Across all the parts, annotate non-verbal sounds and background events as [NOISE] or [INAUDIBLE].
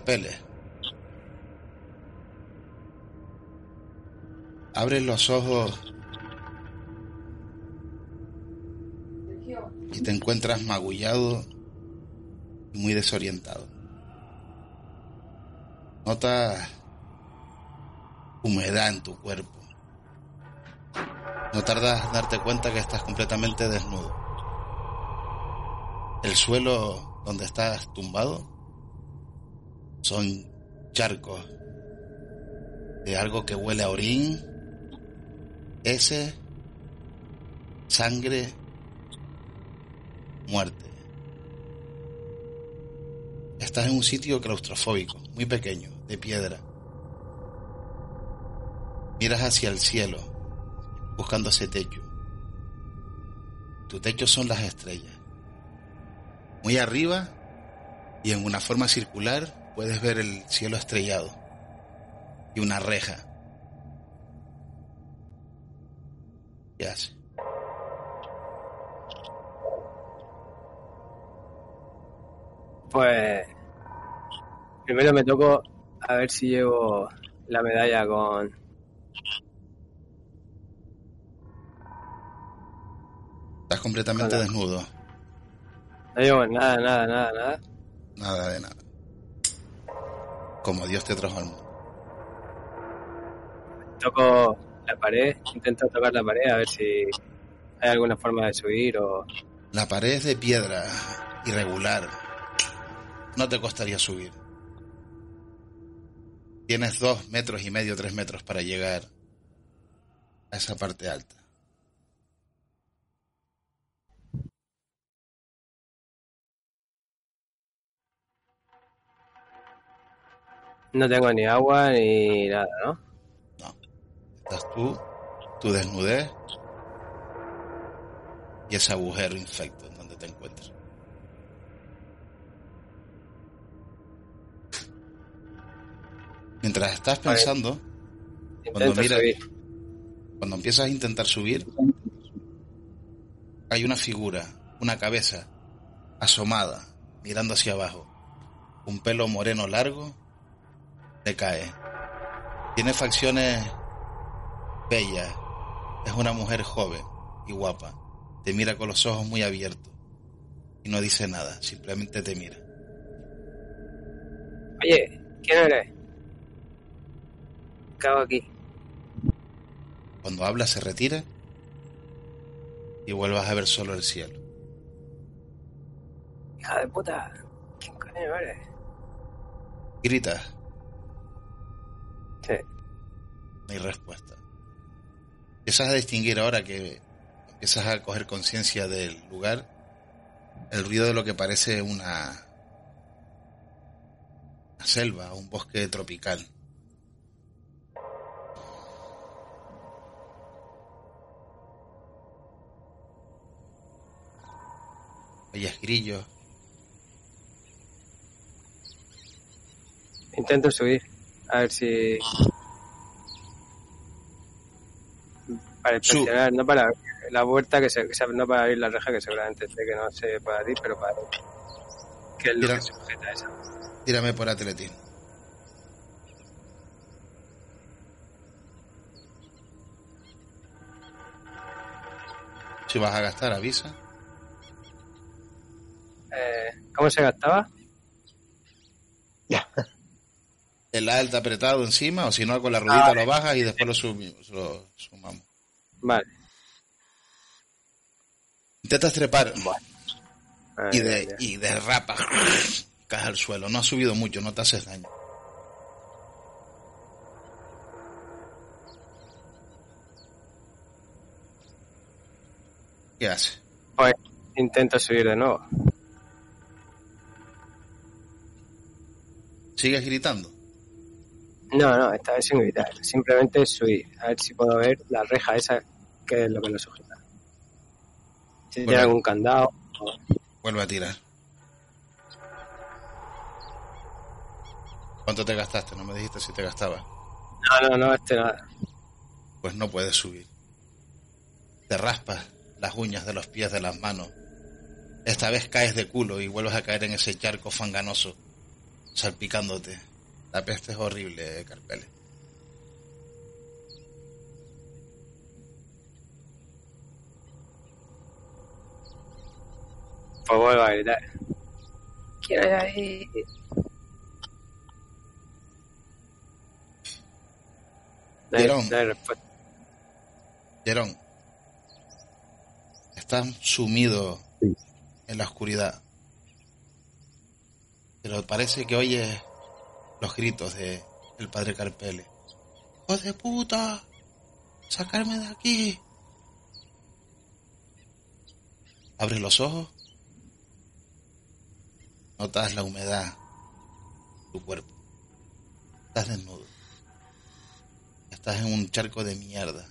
Carpele. Abres los ojos y te encuentras magullado y muy desorientado. Notas humedad en tu cuerpo. No tardas en darte cuenta que estás completamente desnudo. El suelo donde estás tumbado son charcos de algo que huele a orín, ese, sangre, muerte. Estás en un sitio claustrofóbico, muy pequeño, de piedra. Miras hacia el cielo, buscando ese techo. Tu techo son las estrellas. Muy arriba y en una forma circular puedes ver el cielo estrellado y una reja. ¿Qué hace? Pues primero me toco a ver si llevo la medalla con Estás completamente desnudo. No llevo nada, nada, nada, nada. Nada de nada. Como Dios te trajo al mundo. Toco la pared, intento tocar la pared a ver si hay alguna forma de subir o... La pared es de piedra, irregular. No te costaría subir. Tienes dos metros y medio, tres metros para llegar a esa parte alta. No tengo ni agua ni nada, ¿no? No. Estás tú, tu desnudez y ese agujero infecto en donde te encuentras. Mientras estás pensando, cuando, miras, cuando empiezas a intentar subir, hay una figura, una cabeza asomada, mirando hacia abajo. Un pelo moreno largo le cae. Tiene facciones bellas. Es una mujer joven y guapa. Te mira con los ojos muy abiertos. Y no dice nada, simplemente te mira. Oye, ¿quién eres? ¿Qué hago aquí? Cuando habla se retira y vuelvas a ver solo el cielo. Hija de puta. ¿Quién coño eres? Gritas, Sí. no hay respuesta. Empiezas a distinguir ahora que empiezas a coger conciencia del lugar, el ruido de lo que parece una, una selva, un bosque tropical. Oyes grillos, Intento subir. A ver si... Para inspeccionar, no para la puerta, que se, que se- no para abrir la reja, que seguramente sé que no se puede abrir, pero para qué es lo Mira. que sujeta esa. tírame por atletismo. Si vas a gastar, avisa. Eh, ¿Cómo se gastaba? El alta apretado encima, o si no, con la ruedita lo bajas y después lo, sumi- lo sumamos. Vale. Intentas trepar Ah, y, de, y derrapas, [LAUGHS] caes al suelo. No has subido mucho, no te haces daño. ¿Qué hace? Pues intento subir de nuevo. ¿Sigues gritando? No, no, esta vez sin gritar. Simplemente subir. A ver si puedo ver la reja esa, que es lo que lo sujeta. Si tiene algún candado. o- Vuelve a tirar. ¿Cuánto te gastaste? No me dijiste si te gastabas. No, no, no, este nada. Pues no puedes subir. Te raspas las uñas de los pies de las manos. Esta vez caes de culo y vuelves a caer en ese charco fanganoso. salpicándote. La peste es horrible, Carpele. Pues vuelvo a gritar. Quiero ir ahí. No hay, Jerón. Jerón, estás sumido Sí. en la oscuridad. Pero parece que oyes los gritos de el padre Carpele. ¡Hijo de puta! ¡Sacarme de aquí! Abres los ojos. Notas la humedad tu cuerpo. Estás desnudo. Estás en un charco de mierda.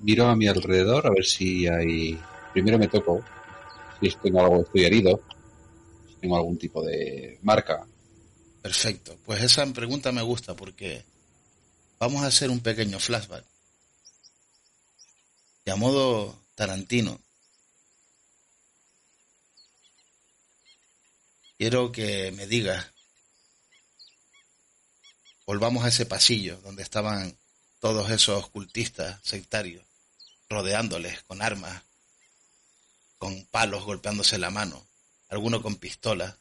Miro a mi alrededor a ver si hay. Primero me toco. Si tengo algo, estoy herido. Si tengo algún tipo de marca. Perfecto. Pues esa pregunta me gusta porque vamos a hacer un pequeño flashback. Y a modo Tarantino, quiero que me digas, volvamos a ese pasillo donde estaban todos esos cultistas sectarios, rodeándoles con armas, con palos golpeándose la mano, alguno con pistola,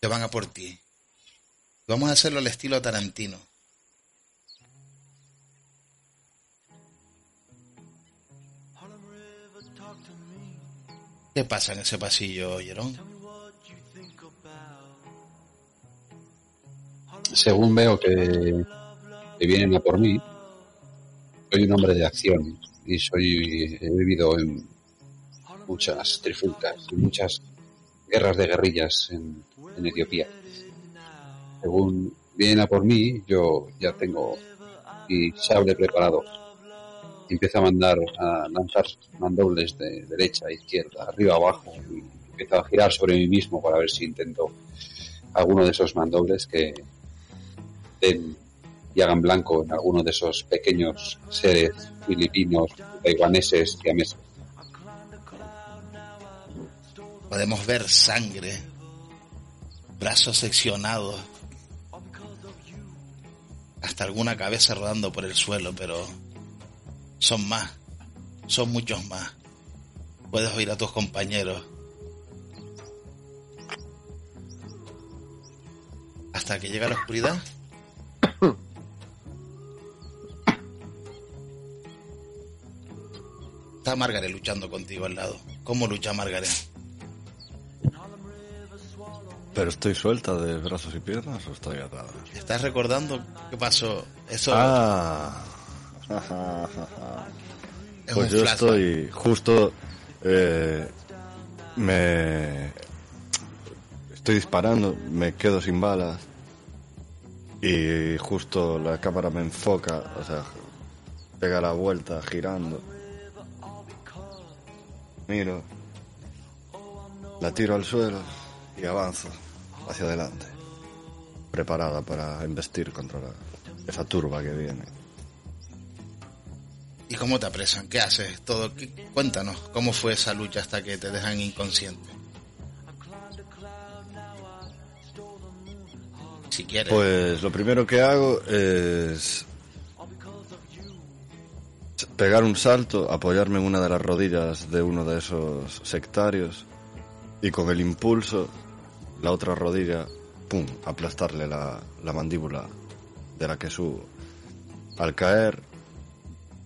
que van a por ti. Vamos a hacerlo al estilo Tarantino. ¿Qué pasa en ese pasillo, Jerón? Según veo que, que vienen a por mí, soy un hombre de acción y soy he vivido en muchas trifulcas y muchas guerras de guerrillas en, en Etiopía. Según vienen a por mí, yo ya tengo mi sable preparado. Empiezo a mandar, a lanzar mandobles de derecha izquierda, arriba abajo, y empiezo a girar sobre mí mismo para ver si intento alguno de esos mandobles que den y hagan blanco en alguno de esos pequeños seres filipinos, taiwaneses, siameses. Podemos ver sangre, brazos seccionados, hasta alguna cabeza rodando por el suelo, pero son más, son muchos más. Puedes oír a tus compañeros. Hasta que llega la oscuridad. Está Margaret luchando contigo al lado. ¿Cómo lucha Margaret? ¿Pero estoy suelta de brazos y piernas o estoy atada? ¿Estás recordando qué pasó? Eso Ah. [LAUGHS] es Pues yo flashback. estoy justo... eh, me... Estoy disparando, me quedo sin balas y justo la cámara me enfoca, o sea, pega la vuelta girando. Miro, la tiro al suelo y avanzo hacia adelante, preparada para investir contra la- esa turba que viene. ¿Y cómo te apresan? ¿Qué haces? Todo. ¿Qué- Cuéntanos, ¿cómo fue esa lucha hasta que te dejan inconsciente? Si quieres. Pues lo primero que hago es pegar un salto, apoyarme en una de las rodillas de uno de esos sectarios y con el impulso la otra rodilla, pum, aplastarle la, la mandíbula de la que subo. Al caer,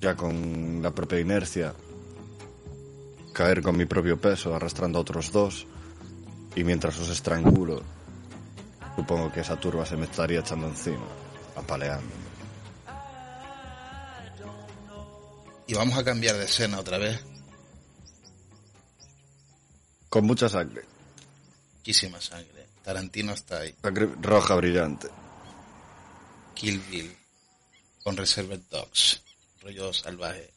ya con la propia inercia, caer con mi propio peso arrastrando a otros dos y mientras os estrangulo Supongo que esa turba se me estaría echando encima, apaleándome. Y vamos a cambiar de escena otra vez. Con mucha sangre. Muchísima sangre. Tarantino está ahí. Sangre roja brillante. Kill Bill. Con Reserved Dogs. Rollo salvaje.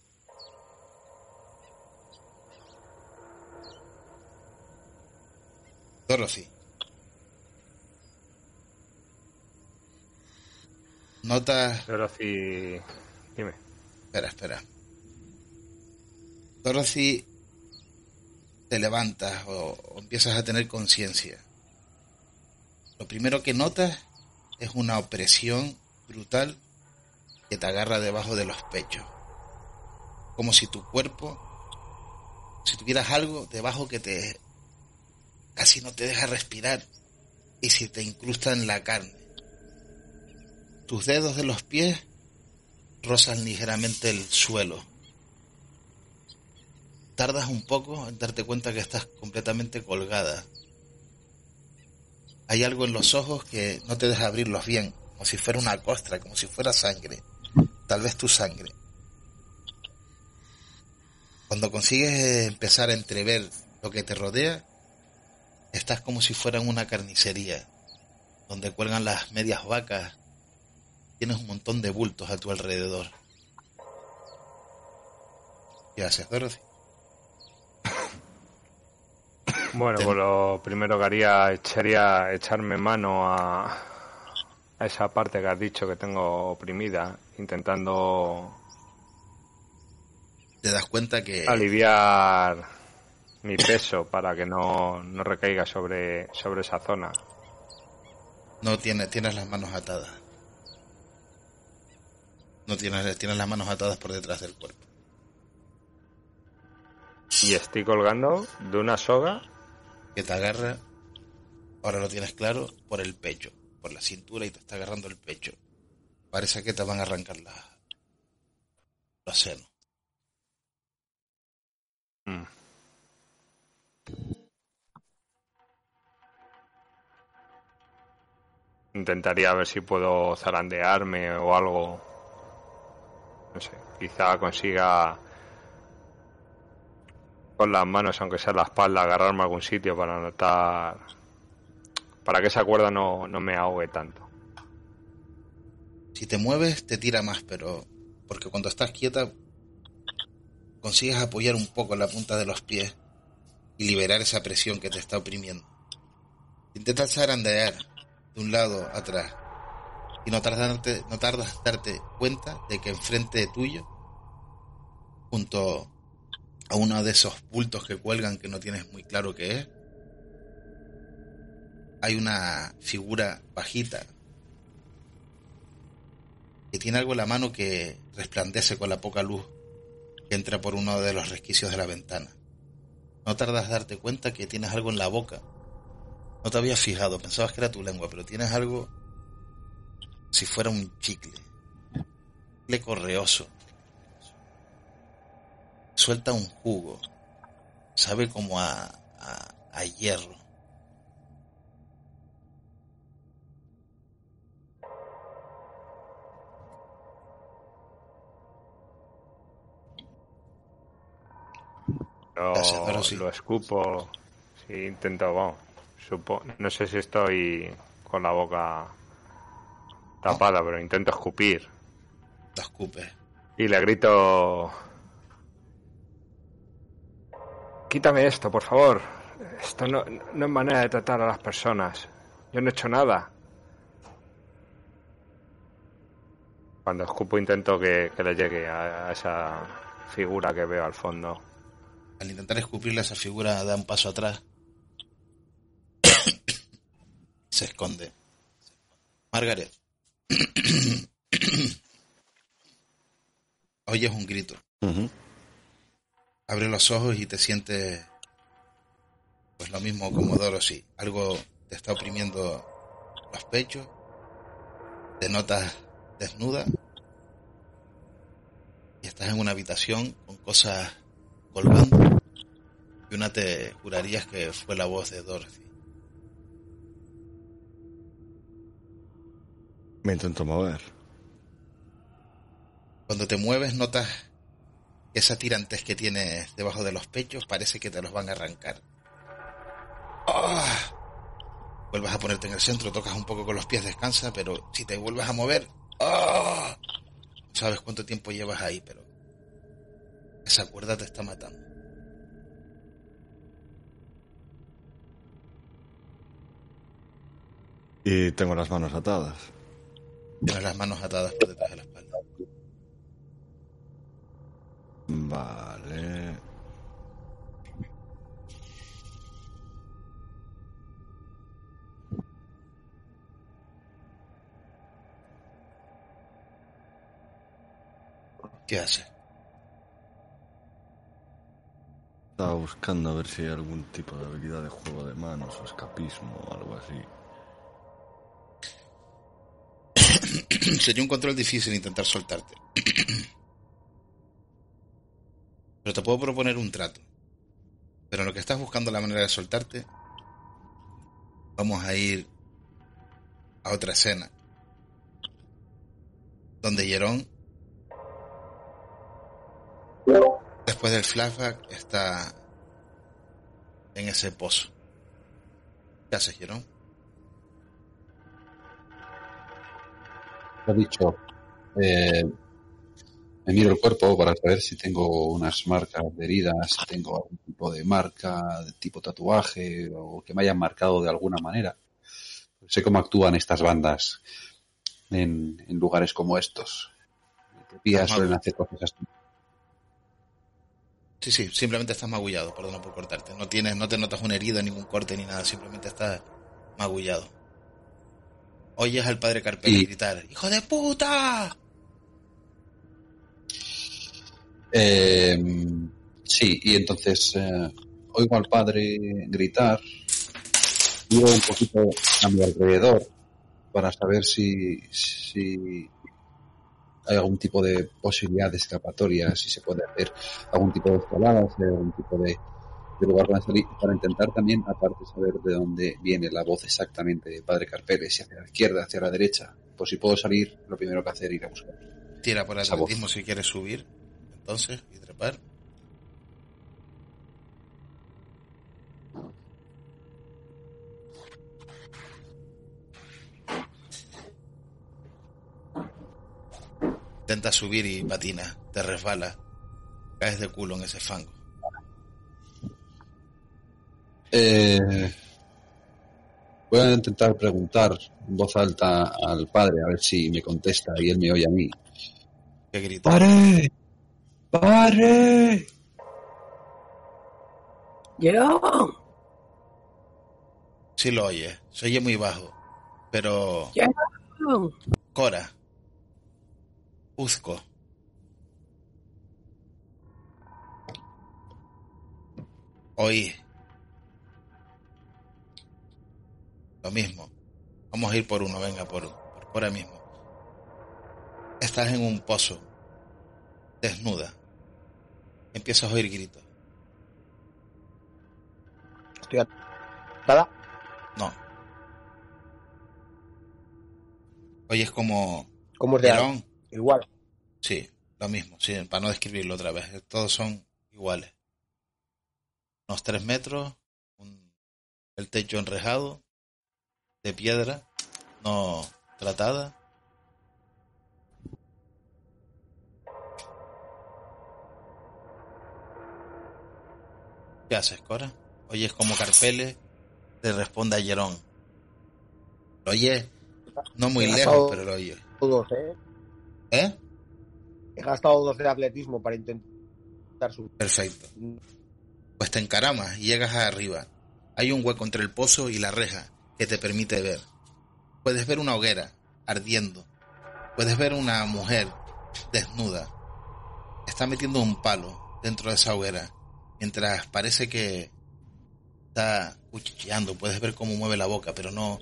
Dorothy. Notas... Dorothy... Dime. Espera, espera. Dorothy, te levantas o, empiezas a tener conciencia. Lo primero que notas es una opresión brutal que te agarra debajo de los pechos. Como si tu cuerpo, si tuvieras algo debajo que te casi no te deja respirar y si te incrusta en la carne. Tus dedos de los pies rozan ligeramente el suelo. Tardas un poco en darte cuenta que estás completamente colgada. Hay algo en los ojos que no te deja abrirlos bien, como si fuera una costra, como si fuera sangre. Tal vez tu sangre. Cuando consigues empezar a entrever lo que te rodea, estás como si fuera en una carnicería, donde cuelgan las medias vacas. Tienes un montón de bultos a tu alrededor. ¿Qué haces, Dorothy? Bueno, pues lo primero que haría sería echarme mano a, a esa parte que has dicho que tengo oprimida, intentando Te das cuenta que aliviar mi peso para que no, no recaiga sobre, sobre esa zona. no tienes, tienes las manos atadas. No tienes, tienes las manos atadas por detrás del cuerpo. Y estoy colgando de una soga que te agarra, ahora lo tienes claro, por el pecho, por la cintura y te está agarrando el pecho. Parece que te van a arrancar la, los senos. Mm. Intentaría ver si puedo zarandearme o algo. No sé, quizá consiga con las manos, aunque sea la espalda, agarrarme a algún sitio para notar. para que esa cuerda no, no me ahogue tanto. Si te mueves, te tira más, pero porque cuando estás quieta consigues apoyar un poco la punta de los pies y liberar esa presión que te está oprimiendo. Intentas zarandear de un lado atrás y no tardarte, no tardas darte cuenta de que enfrente tuyo, junto a uno de esos bultos que cuelgan que no tienes muy claro qué es, hay una figura bajita que tiene algo en la mano que resplandece con la poca luz que entra por uno de los resquicios de la ventana. No tardas en darte cuenta que tienes algo en la boca. No te habías fijado, pensabas que era tu lengua, pero tienes algo si fuera un chicle. Chicle correoso. Suelta un jugo. Sabe como a, a, a hierro. Lo, Gracias, ahora sí. lo escupo. Sí, intento, vamos. Supo, no sé si estoy con la boca tapada, pero intento escupir. Lo escupes. Y le grito... Quítame esto, por favor. Esto no, no es manera de tratar a las personas. Yo no he hecho nada. Cuando escupo intento que, que le llegue a, a esa figura que veo al fondo. Al intentar escupirle a esa figura da un paso atrás. Se esconde. Margaret. Oyes un grito. Abre los ojos y te sientes pues lo mismo como Dorothy. Algo te está oprimiendo los pechos. Te notas desnuda. Y estás en una habitación con cosas colgando. Y una te jurarías que fue la voz de Dorothy. Me intento mover. Cuando te mueves notas esa tirantes que tienes debajo de los pechos parece que te los van a arrancar. ¡Ah! Vuelves a ponerte en el centro, tocas un poco con los pies, descansa, pero si te vuelves a mover, ¡ah! No sabes cuánto tiempo llevas ahí, pero esa cuerda te está matando. Y tengo las manos atadas. Tienes las manos atadas por detrás de la Vale. ¿Qué haces? Estaba buscando a ver si hay algún tipo de habilidad de juego de manos o escapismo o algo así. [CLEARS THROAT] Sería un control difícil intentar soltarte. [CLEARS THROAT] Pero te puedo proponer un trato. Pero en lo que estás buscando la manera de soltarte, vamos a ir a otra escena. Donde Jerón, después del flashback, está en ese pozo. ¿Qué haces, Jerón? Lo dicho, eh, me miro el cuerpo para saber si tengo unas marcas de heridas, si tengo algún tipo de marca, de tipo tatuaje, o que me hayan marcado de alguna manera. Sé cómo actúan estas bandas en, en lugares como estos. Tías suelen hacer cosas así. Sí, sí, simplemente estás magullado, perdona por cortarte. No tienes, no te notas una herida, ningún corte ni nada, simplemente estás magullado. Oyes al padre Carpelli Y- gritar, ¡Hijo de puta! Eh, sí, y entonces eh, oigo al padre gritar, miro un poquito a mi alrededor para saber si, si hay algún tipo de posibilidad de escapatoria, si se puede hacer algún tipo de escalada, si hay algún tipo de, de lugar para salir, para intentar también, aparte, saber de dónde viene la voz exactamente de Padre Carpele, si hacia la izquierda, hacia la derecha. Pues si puedo salir, lo primero que hacer es ir a buscar. Tira por voz. atletismo si quieres subir. Entonces, y trepar. Intenta subir y patina, te resbala, caes de culo en ese fango. Eh, voy a intentar preguntar en voz alta al padre a ver si me contesta y él me oye a mí. ¿Qué grita? ¡Padre! ¡Padre! Jerón, Sí lo oye, se oye muy bajo, pero Jerón. Cora, Uzco, oí. Lo mismo. Vamos a ir por uno, venga, por, por Cora mismo. Estás en un pozo, desnuda. Empiezas a oír gritos. Estoy atada. No. Oyes como ¿Cómo es de Igual. Sí, lo mismo, sí, para no describirlo otra vez. Todos son iguales. Unos tres metros, un- el techo enrejado, de piedra, no tratada. ¿Qué haces, Cora? Oyes como Carpele le responde a Jerón. Lo oye, no muy lejos, gastado pero lo oye. Dos, ¿eh? ¿Eh? He gastado dos de atletismo para intentar subir. Perfecto. Pues te encaramas y llegas arriba. Hay un hueco entre el pozo y la reja que te permite ver. Puedes ver una hoguera ardiendo. Puedes ver una mujer desnuda. Está metiendo un palo dentro de esa hoguera. Mientras parece que está cuchicheando. Puedes ver cómo mueve la boca, pero no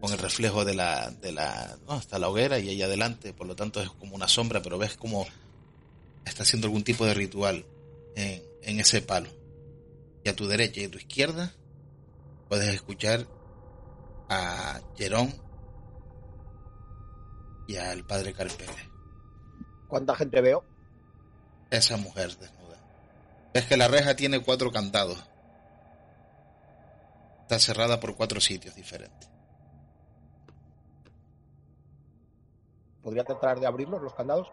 con el reflejo de la... De la no, está la hoguera y ahí adelante. Por lo tanto es como una sombra, pero ves como está haciendo algún tipo de ritual en, en ese palo. Y a tu derecha y a tu izquierda puedes escuchar a Jerón y al padre Carpele. ¿Cuánta gente veo? Esa mujer. Ves que la reja tiene cuatro candados. Está cerrada por cuatro sitios diferentes. ¿Podría tratar de abrirlos los candados?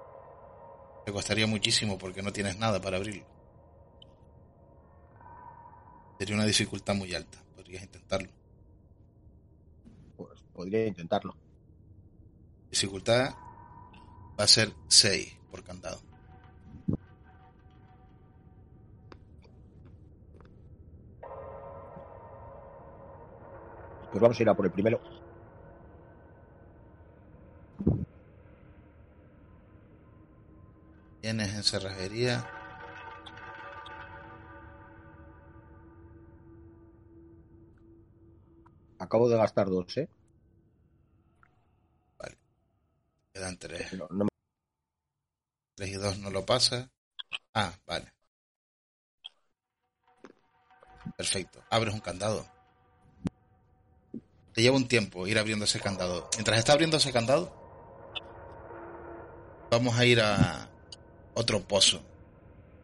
Te costaría muchísimo porque no tienes nada para abrirlo. Sería una dificultad muy alta. Podrías intentarlo. Pues podría intentarlo. Dificultad va a ser 6 por candado. Pues vamos a ir a por el primero. Tienes en cerrajería. Acabo de gastar dos, ¿eh? Quedan 3. Pero no me- 3 y 2 no lo pasa. Ah, vale. Perfecto. Abres un candado. Te lleva un tiempo ir abriendo ese candado. Mientras está abriendo ese candado, vamos a ir a otro pozo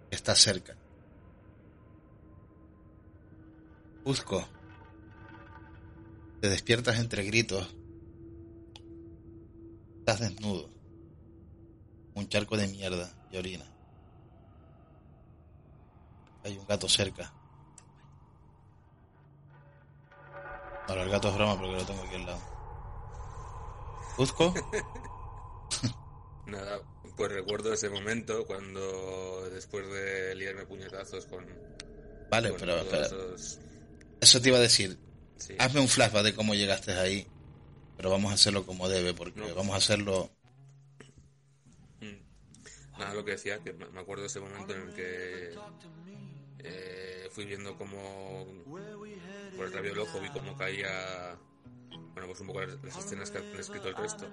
que está cerca. Busco. Te despiertas entre gritos. Estás desnudo. Un charco de mierda y orina. Hay un gato cerca. Ahora el gato es broma porque lo tengo aquí al lado. Busco. [LAUGHS] Nada, pues recuerdo ese momento cuando después de liarme puñetazos con. Vale, con pero espera. esos- Eso te iba a decir. sí. Hazme un flashback de cómo llegaste ahí. Pero vamos a hacerlo como debe, porque No. vamos a hacerlo. Mm. Nada, lo que decía, que me me acuerdo de ese momento en el que eh, fui viendo como por el rabio del ojo vi cómo caía, bueno, pues un poco las, escenas que han escrito el resto.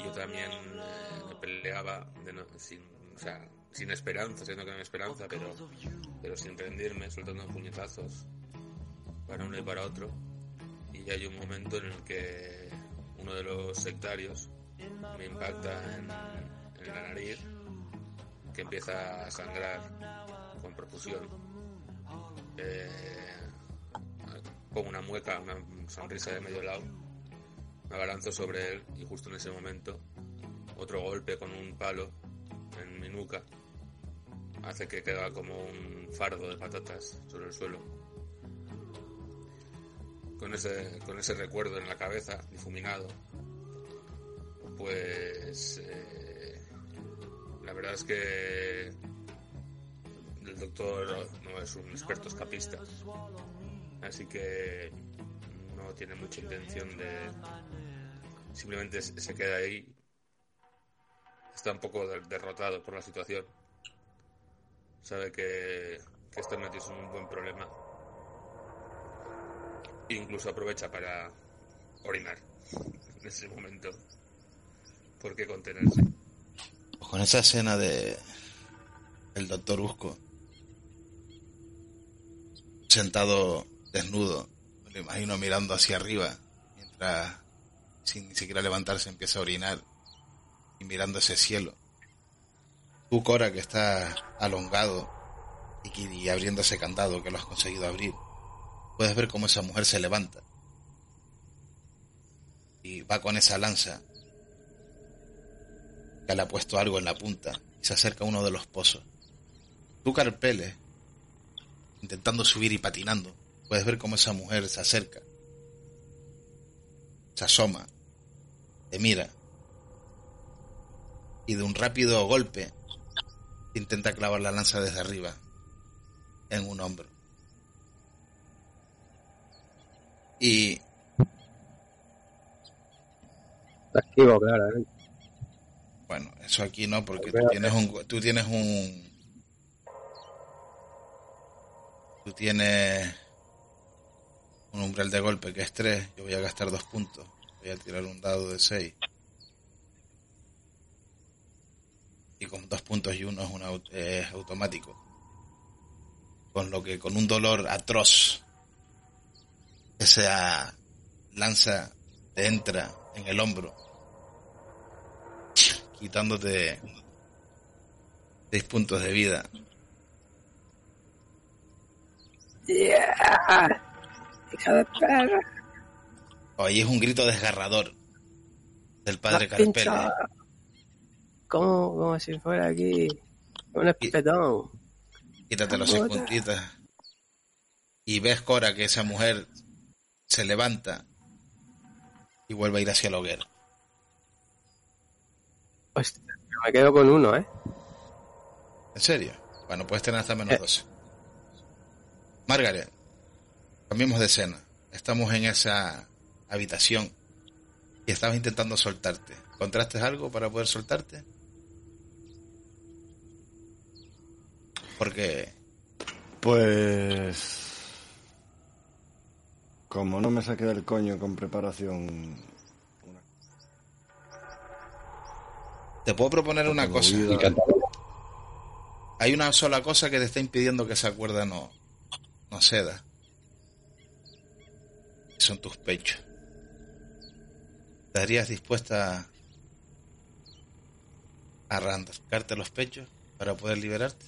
Y yo también eh, me peleaba sin, sin esperanza, siendo que no hay esperanza, pero, pero sin rendirme, soltando puñetazos para uno y para otro. Y hay un momento en el que uno de los sectarios me impacta en, en la nariz, que empieza a sangrar con profusión. Eh, una mueca, una sonrisa de medio lado, me abalanzo sobre él y justo en ese momento otro golpe con un palo en mi nuca hace que queda como un fardo de patatas sobre el suelo. Con ese, con ese recuerdo en la cabeza, difuminado, pues eh, la verdad es que el doctor no es un experto escapista, así que no tiene mucha intención de simplemente se queda ahí, está un poco de- derrotado por la situación, sabe que, que está metido un buen problema, incluso aprovecha para orinar en ese momento, ¿por qué contenerse? Con esa escena de. El doctor Busco. Sentado desnudo. Me imagino mirando hacia arriba. Mientras. Sin ni siquiera levantarse empieza a orinar. Y mirando ese cielo. Tú, Cora, que está alongado. Y, y abriendo ese candado que lo has conseguido abrir. Puedes ver cómo esa mujer se levanta. Y va con esa lanza que le ha puesto algo en la punta y se acerca a uno de los pozos. Tú carpeles, intentando subir y patinando, puedes ver cómo esa mujer se acerca, se asoma, te mira y de un rápido golpe intenta clavar la lanza desde arriba en un hombro. Y Está activo, claramente. Bueno, eso aquí no, porque tú tienes un, tú tienes un, tú tienes un umbral de golpe que es 3, yo voy a gastar dos puntos, voy a tirar un dado de 6. Y con dos puntos y uno es, un au- es automático. Con lo que con un dolor atroz, esa lanza te entra en el hombro quitándote seis puntos de vida. ¡Yeah! ¡Hija de perra! Oye, es un grito desgarrador del padre has Carpele. pinchado. Como, como si fuera aquí un espetón. Quítate los puntitas. Y ves, Cora, que esa mujer se levanta y vuelve a ir hacia la hoguera. Hostia, me quedo con uno, ¿eh? ¿En serio? Bueno, puedes tener hasta menos 12. Margaret, cambiemos de escena. Estamos en esa habitación y estabas intentando soltarte. ¿Encontraste algo para poder soltarte? Porque Pues... Como no me saqué del coño con preparación... te puedo proponer una cosa. Hay una sola cosa que te está impidiendo que esa cuerda no, no ceda. Son tus pechos. ¿Estarías dispuesta a arrancarte los pechos para poder liberarte?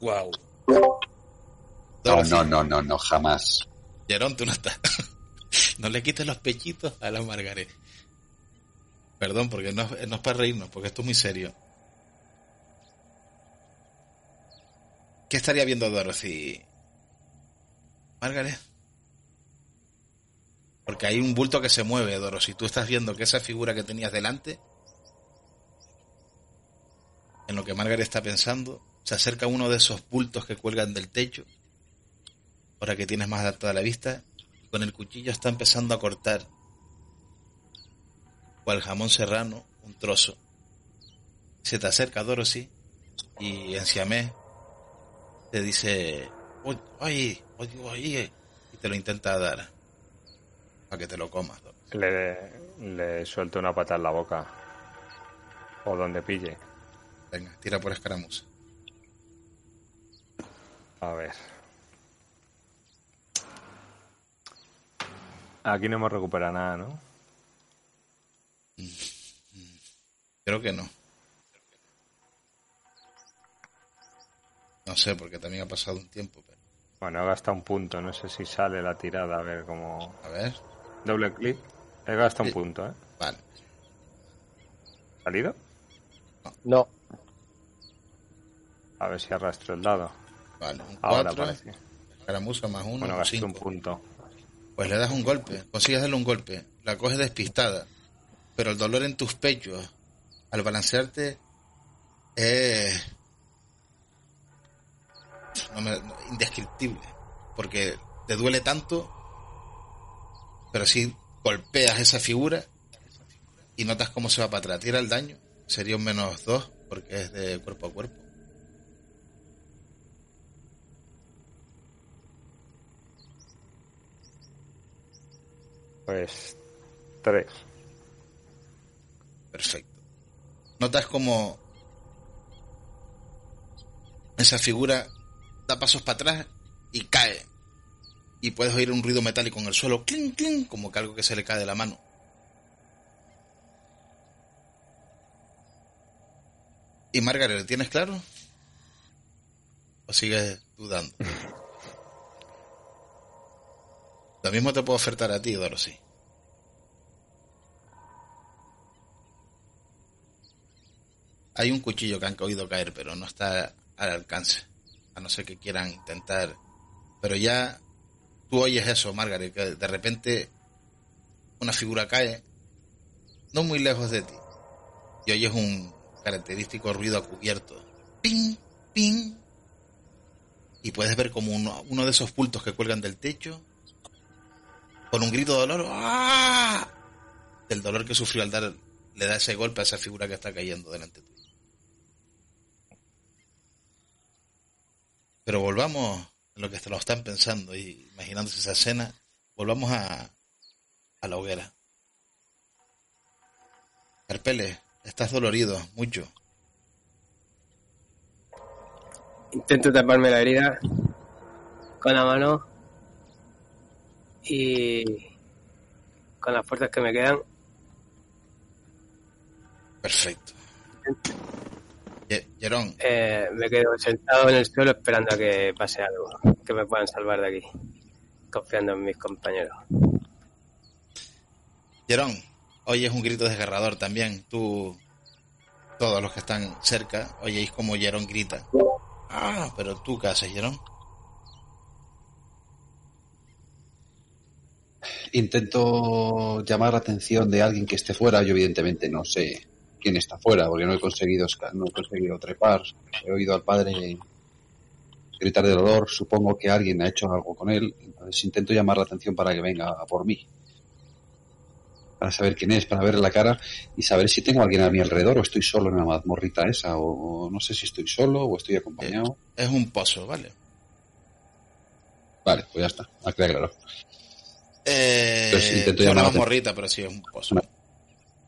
Wow. No, no, no, no, no, jamás. Jerón, tú no estás. [LAUGHS] no le quites los pechitos a la Margaret. Perdón, porque no, es- no es para reírnos, porque esto es muy serio. ¿Qué estaría viendo Dorothy? Margaret. Porque hay un bulto que se mueve, Dorothy. Tú estás viendo que esa figura que tenías delante, en lo que Margaret está pensando, se acerca uno de esos bultos que cuelgan del techo ahora que tienes más adaptada la vista, con el cuchillo está empezando a cortar, cual jamón serrano, un trozo. Se te acerca Dorothy y en siamés te dice, oye, oye, oye, oye", y te lo intenta dar, para que te lo comas. Le, le suelto una pata en la boca. O donde pille. Venga, tira por escaramuza. A ver. Aquí no hemos recuperado nada, ¿no? Creo que no. No sé, porque también ha pasado un tiempo, pero Bueno, he gastado un punto. No sé si sale la tirada. A ver cómo. a ver. Doble clic. He gastado un punto, ¿eh? Vale. ¿Salido? No. A ver si arrastro el dado. Vale, un Ahora 4, parece. escaramuza más uno, Bueno, un gasté un 5. punto. Pues le das un golpe, consigues darle un golpe, la coges despistada, pero el dolor en tus pechos al balancearte es no me- no, indescriptible, porque te duele tanto, pero si golpeas esa figura y notas cómo se va para atrás, tira el daño, sería un menos 2 porque es de cuerpo a cuerpo. Pues. Tres. Perfecto. Notas como esa figura da pasos para atrás y cae. Y puedes oír un ruido metálico en el suelo, clink, clink, como que algo que se le cae de la mano. ¿Y Margaret, ¿lo tienes claro? ¿O sigues dudando? [LAUGHS] Lo mismo te puedo ofertar a ti, Dorothy. Hay un cuchillo que han oído caer, pero no está al alcance. A no ser que quieran intentar. Pero ya tú oyes eso, Margaret, que de repente una figura cae, no muy lejos de ti. Y oyes un característico ruido a cubierto. Ping, ping. Y puedes ver como uno, uno de esos pultos que cuelgan del techo, con un grito de dolor, ¡ah! del dolor que sufrió al dar, le da ese golpe a esa figura que está cayendo delante tuyo. Pero volvamos a lo que lo están pensando y imaginándose esa escena, volvamos a, a la hoguera. Carpele, estás dolorido, mucho. Intento taparme la herida con la mano y con las fuerzas que me quedan Perfecto. Jerón, eh, me quedo sentado en el suelo esperando a que pase algo, que me puedan salvar de aquí, confiando en mis compañeros. Jerón, oyes un grito desgarrador también. Tú, todos los que están cerca, oyeis como Jerón grita. Ah, pero tú, ¿qué haces, Jerón? intento llamar la atención de alguien que esté fuera. Yo evidentemente no sé quién está fuera porque no he conseguido no he conseguido trepar. He oído al padre gritar de dolor. Supongo que alguien ha hecho algo con él. Entonces intento llamar la atención para que venga a por mí. Para saber quién es, para verle la cara y saber si tengo a alguien a mi alrededor o estoy solo en la mazmorrita esa o, no sé si estoy solo o estoy acompañado. Es un pozo, ¿vale? Vale, pues ya está. Ha quedado claro. Eh, Pues intento una llamar la morrita, pero sí es un pozo.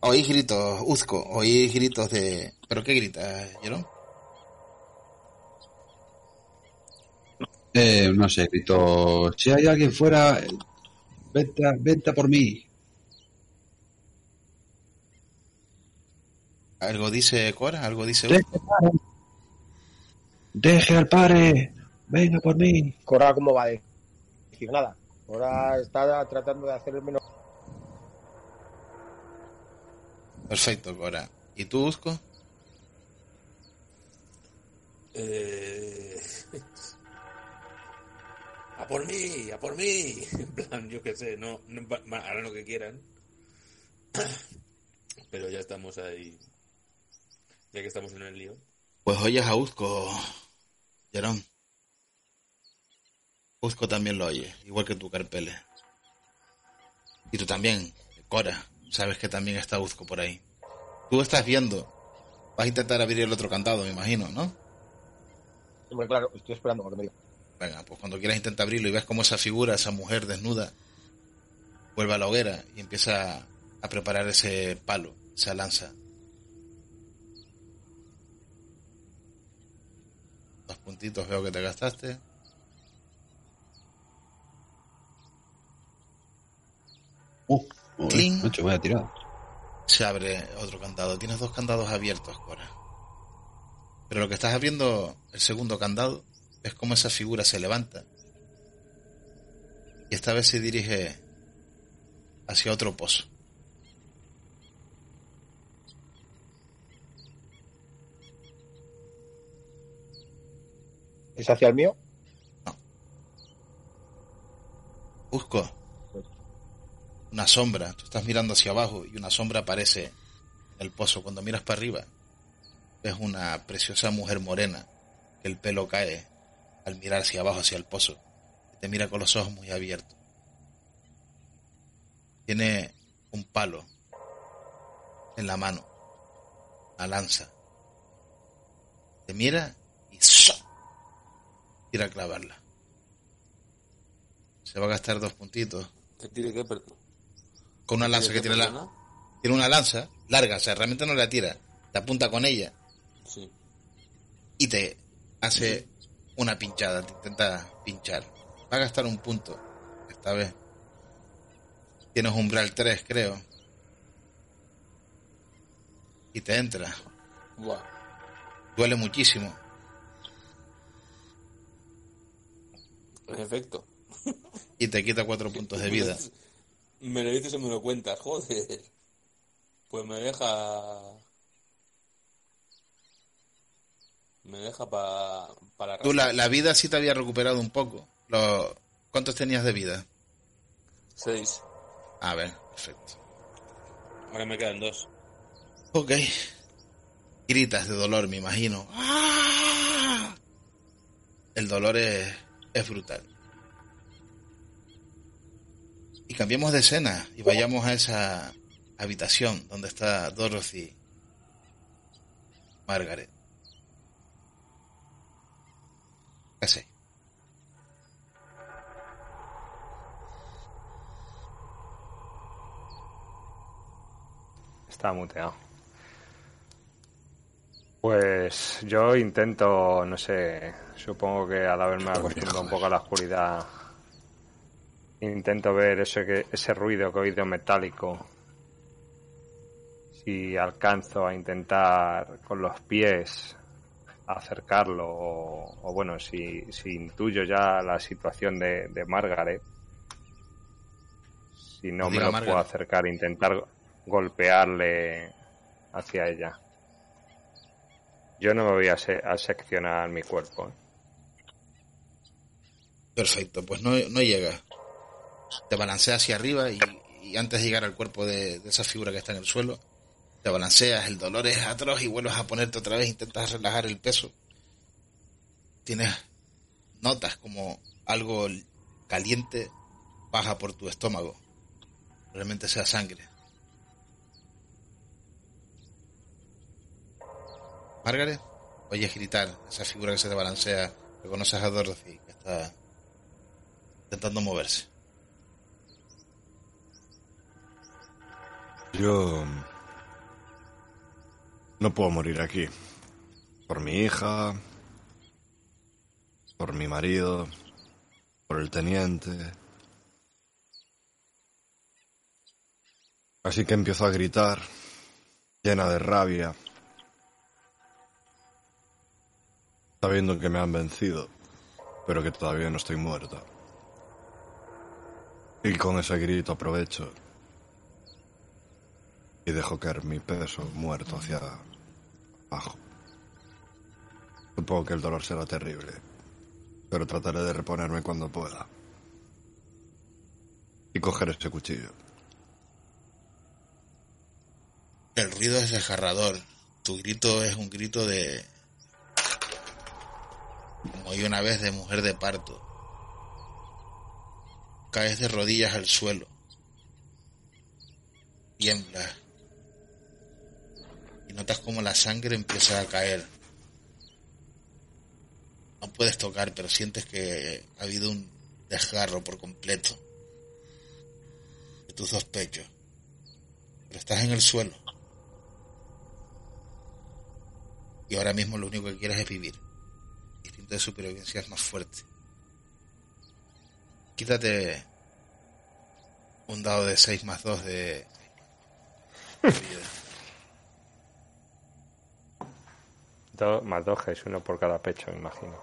Oí gritos, Uzco, oí gritos de... ¿Pero qué gritas, Jerón? Eh, no sé, grito, si hay alguien fuera, eh, vente, a- vente a por mí. ¿Algo dice Cora? ¿Algo dice Deje, Uzco? pare. Deje al padre, venga por mí. Cora, ¿cómo va a decir nada? Ahora está tratando de hacer el menos. Perfecto, Cora. ¿Y tú, Uzco? Eh... [LAUGHS] A por mí, a por mí. [LAUGHS] En plan, yo qué sé, no, no harán lo que quieran. [CLEARS THROAT] Pero ya estamos ahí. Ya que estamos en el lío. Pues oyes a Uzco, Jerón. Uzco también lo oye, igual que tú, Carpele. Y tú también, Cora. Sabes que también está Uzco por ahí. Tú estás viendo. Vas a intentar abrir el otro candado, me imagino, ¿no? Hombre, claro, estoy esperando que me diga. Venga, pues cuando quieras intenta abrirlo y ves cómo esa figura, esa mujer desnuda, vuelve a la hoguera y empieza a preparar ese palo, esa lanza. Dos puntitos veo que te gastaste. Uh, Se abre otro candado. Tienes dos candados abiertos, Cora. Pero lo que estás abriendo, el segundo candado, es como esa figura se levanta. Y esta vez se dirige hacia otro pozo. ¿Es hacia el mío? Busco una sombra. Tú estás mirando hacia abajo y una sombra aparece en el pozo. Cuando miras para arriba, ves una preciosa mujer morena que el pelo cae al mirar hacia abajo, hacia el pozo. Te mira con los ojos muy abiertos. Tiene un palo en la mano, una lanza. Te mira y tira a clavarla. Se va a gastar dos puntitos. ¿Te tire qué? Per- Con una lanza que tiene la, tiene una lanza larga, o sea, realmente no la tira. Te apunta con ella Sí. y te hace una pinchada, te intenta pinchar. Va a gastar un punto esta vez. Tienes umbral 3, creo. Y te entra. Buah. Duele muchísimo. En efecto. Y te quita cuatro puntos de vida. [LAUGHS] Me lo dices o me lo cuentas, [LAUGHS] joder. Pues me deja. Me deja pa, para. Tú la, la vida sí te había recuperado un poco. Lo- ¿Cuántos tenías de vida? Seis. A ver, perfecto. Ahora me quedan dos. Ok. Gritas de dolor, me imagino. ¡Ah! El dolor es, es brutal. Cambiemos de escena y vayamos a esa habitación donde está Dorothy Margaret. ¿Qué hacéis? Está muteado. Pues yo intento, no sé, supongo que al haberme acostumbrado un poco a la oscuridad, intento ver ese, que- ese ruido que he oído metálico. Si alcanzo a intentar con los pies acercarlo o, o bueno, si, si intuyo ya la situación de, de Margaret, si no me lo Margaret. puedo acercar, intentar golpearle hacia ella. Yo no me voy a, se- a seccionar mi cuerpo. ¿eh? Perfecto, pues no, no llega. Te balancea hacia arriba y, antes de llegar al cuerpo de, de esa figura que está en el suelo, te balanceas, el dolor es atroz y vuelves a ponerte otra vez, intentas relajar el peso. Tienes notas como algo caliente baja por tu estómago. Realmente sea sangre. Margaret, oyes gritar esa figura que se te balancea. Reconoces a Dorothy que está intentando moverse. Yo no puedo morir aquí. Por mi hija, por mi marido, por el teniente. Así que empiezo a gritar, llena de rabia, sabiendo que me han vencido, pero que todavía no estoy muerta. Y con ese grito aprovecho y dejo caer mi peso muerto hacia abajo. Supongo que el dolor será terrible, pero trataré de reponerme cuando pueda. Y coger ese cuchillo. El ruido es desgarrador. Tu grito es un grito de... Como hay una vez de mujer de parto. Caes de rodillas al suelo. Tiemblas. Y notas como la sangre empieza a caer. No puedes tocar, pero sientes que ha habido un desgarro por completo de tus dos pechos. Pero estás en el suelo. Y ahora mismo lo único que quieres es vivir. El instinto de supervivencia es más fuerte. Quítate un dado de 6 más 2 de, de vida. Dos, más dos es uno por cada pecho, me imagino.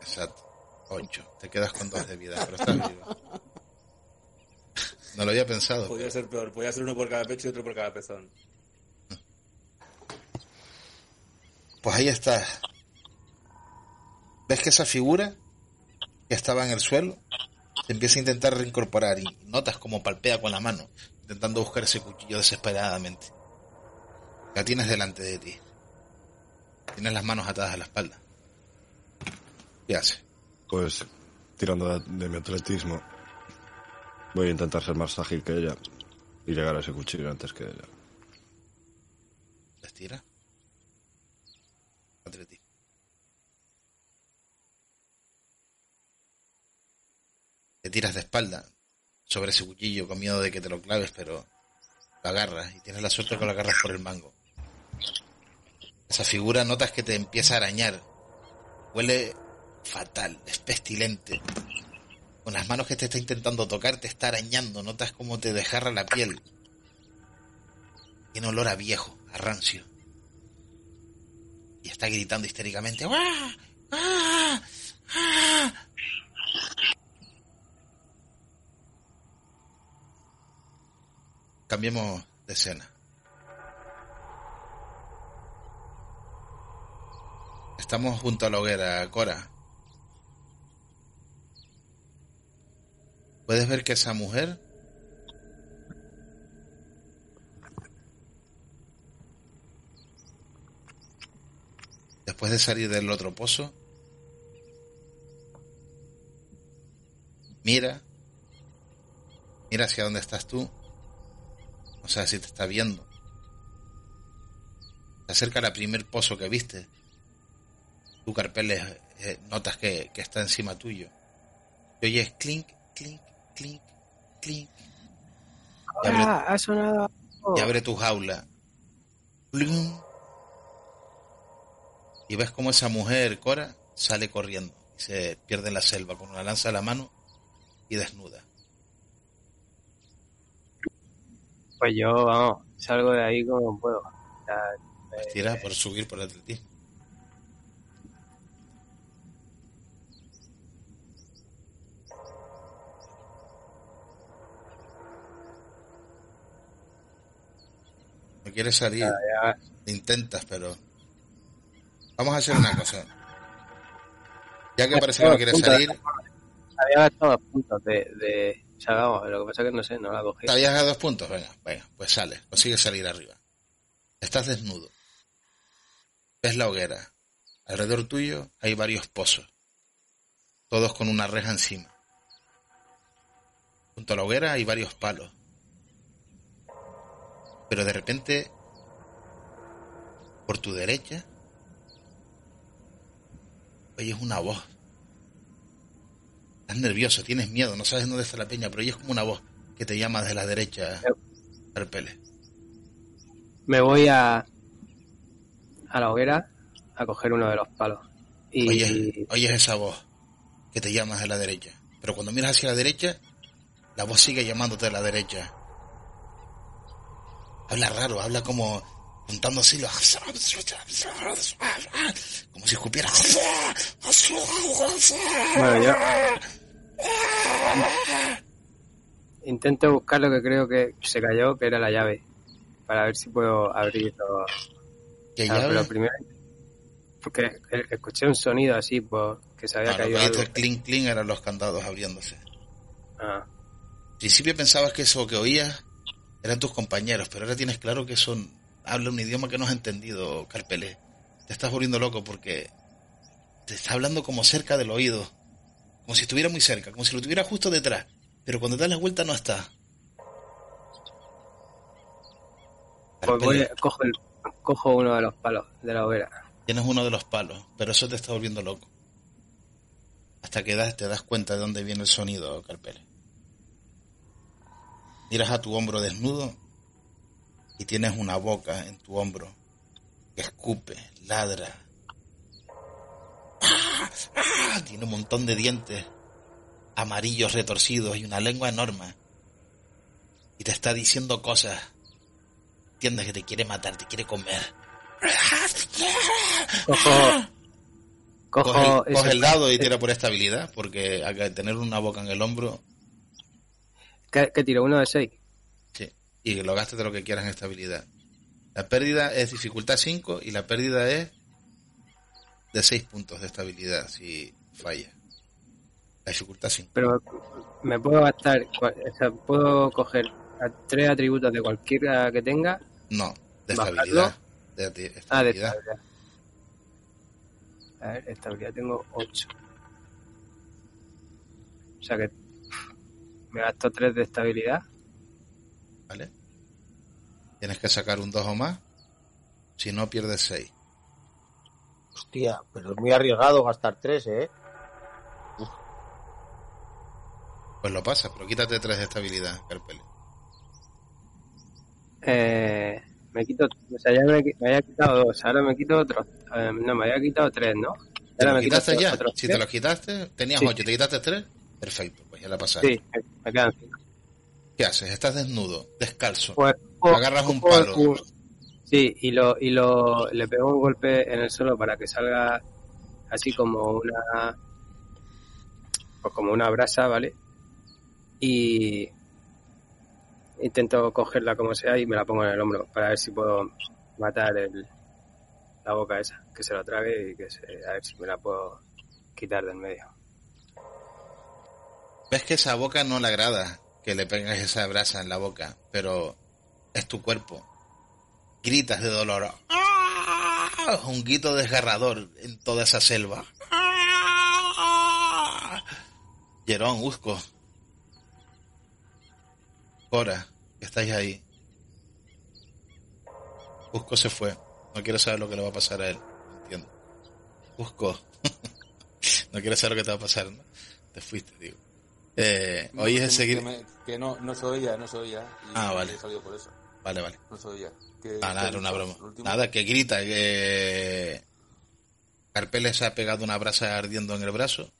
Exacto. 8. Te quedas con 2 de vida, pero estás vivo. No lo había pensado. Podría ser peor, podría ser uno por cada pecho y otro por cada pezón. Pues ahí está. ¿Ves que esa figura que estaba en el suelo se empieza a intentar reincorporar y notas como palpea con la mano, intentando buscar ese cuchillo desesperadamente? La tienes delante de ti. Tienes las manos atadas a la espalda. ¿Qué hace? Pues, tirando de, de mi atletismo, voy a intentar ser más ágil que ella y llegar a ese cuchillo antes que ella. ¿Les tira? Atletismo. Te tiras de espalda sobre ese cuchillo con miedo de que te lo claves, pero lo agarras y tienes la suerte que lo agarras por el mango. Esa figura notas que te empieza a arañar. Huele fatal, es pestilente. Con las manos que te está intentando tocar te está arañando, notas cómo te desgarra la piel. Tiene olor a viejo, a rancio. Y está gritando histéricamente. ¡Ah! ¡Ah! ¡Ah! Cambiemos de escena. Estamos junto a la hoguera, Cora. Puedes ver que esa mujer después de salir del otro pozo mira mira hacia dónde estás tú no sabes si te está viendo. Se acerca al primer pozo que viste tu carpeles eh, notas que, que está encima tuyo y oyes clink clink clink clink y abre, Ah, ha sonado. y abre tu jaula Plum. y ves como esa mujer Cora sale corriendo y se pierde en la selva con una lanza a la mano y desnuda Pues yo, vamos, salgo de ahí como puedo. O sea, Pues tira por subir por el atletismo no quieres salir intentas pero vamos a hacer una cosa ya que parece que no quieres salir había gastado puntos de, de. O sea, vamos, lo que pasa es que no sé, no la cogí. ¿Te habías a dos puntos? Venga, venga, pues sale, consigue salir arriba. Estás desnudo. Ves la hoguera. Alrededor tuyo hay varios pozos, todos con una reja encima. Junto a la hoguera hay varios palos. Pero de repente, por tu derecha, oyes una voz. Estás nervioso, tienes miedo, no sabes dónde está la peña, pero oyes como una voz que te llama desde la derecha, Carpele. Me voy a, a la hoguera a coger uno de los palos. Y Oyes, oyes esa voz que te llama desde la derecha. Pero cuando miras hacia la derecha, la voz sigue llamándote de la derecha. Habla raro, habla como juntando así los... Como si escupiera. bueno, yo intento buscar lo que creo que se cayó, que era la llave, para ver si puedo abrir los... ¿Qué Ah, llave? pero primero, porque escuché un sonido así, pues, que se había No, lo caído que algo. hizo clink clink eran los candados abriéndose. Ah, Al principio pensabas que eso que oías eran tus compañeros, pero ahora tienes claro que son habla un idioma que no has entendido, Carpelé. Te estás volviendo loco porque te está hablando como cerca del oído, como si estuviera muy cerca, como si lo tuviera justo detrás, pero cuando te das la vuelta no está. voy, a- cojo, el- cojo uno de los palos de la hoguera. Tienes uno de los palos, pero eso te está volviendo loco. Hasta que das, te das cuenta de dónde viene el sonido, Carpele. Miras a tu hombro desnudo y tienes una boca en tu hombro que escupe, ladra. ¡Ah! ¡Ah! Tiene un montón de dientes amarillos retorcidos y una lengua enorme. Y te está diciendo cosas. Entiendes que te quiere matar, te quiere comer. Cojo, cojo, Coge el, coge el dado y [LAUGHS] tira por estabilidad, porque al tener una boca en el hombro, ¿Qué, qué tiro? ¿Uno de seis? sí, y lo gastes de lo que quieras en estabilidad. La pérdida es dificultad 5 y la pérdida es de 6 puntos de estabilidad si falla. La dificultad 5. Pero me puedo gastar, o sea, puedo coger a tres atributos de cualquiera que tenga. No, de estabilidad. De ati- Ah, de estabilidad. estabilidad. A ver, estabilidad tengo 8. O sea que me gasto 3 de estabilidad. ¿Vale? Tienes que sacar un 2 o más. Si no, pierdes 6. Hostia, pero es muy arriesgado gastar tres, ¿eh? Pues lo pasas, pero quítate 3 de estabilidad, Carpele. Eh, me quito, o sea, ya me, me había quitado 2, ahora me quito otros. eh, no, me había quitado 3, ¿no? ¿Te Ahora lo me quitaste ya? otros Si te tres. los quitaste, tenías Sí. 8, ¿te quitaste 3? Perfecto, pues la pasaste. Sí, me- me quedan 5. ¿Qué haces? Estás desnudo, descalzo. Pues, Agarras un cojo palo. un- sí, y lo, y lo, le pego un golpe en el suelo para que salga así como una, pues como una brasa, ¿vale? Y intento cogerla como sea y me la pongo en el hombro para ver si puedo matar el, la boca esa, que se lo trague y que se, a ver si me la puedo quitar del medio. Ves que esa boca no le agrada que le pegues esa brasa en la boca, pero es tu cuerpo. Gritas de dolor. ¡Ah! Un grito desgarrador en toda esa selva. ¡Ah! Jerón, Usco. Que estáis ahí. Usco se fue. No quiero saber lo que le va a pasar a él. Entiendo. Usco. [LAUGHS] no quiero saber lo que te va a pasar, ¿no? Te fuiste, digo. Eh, hoy es el que, seguir. que me- que no, no soy ella, no soy ella. Y Ah, vale. he salido por eso. Vale, vale. No soy ella. Que, Ah, nada, era una broma. Nada, que grita, que Carpeles se ha pegado una brasa ardiendo en el brazo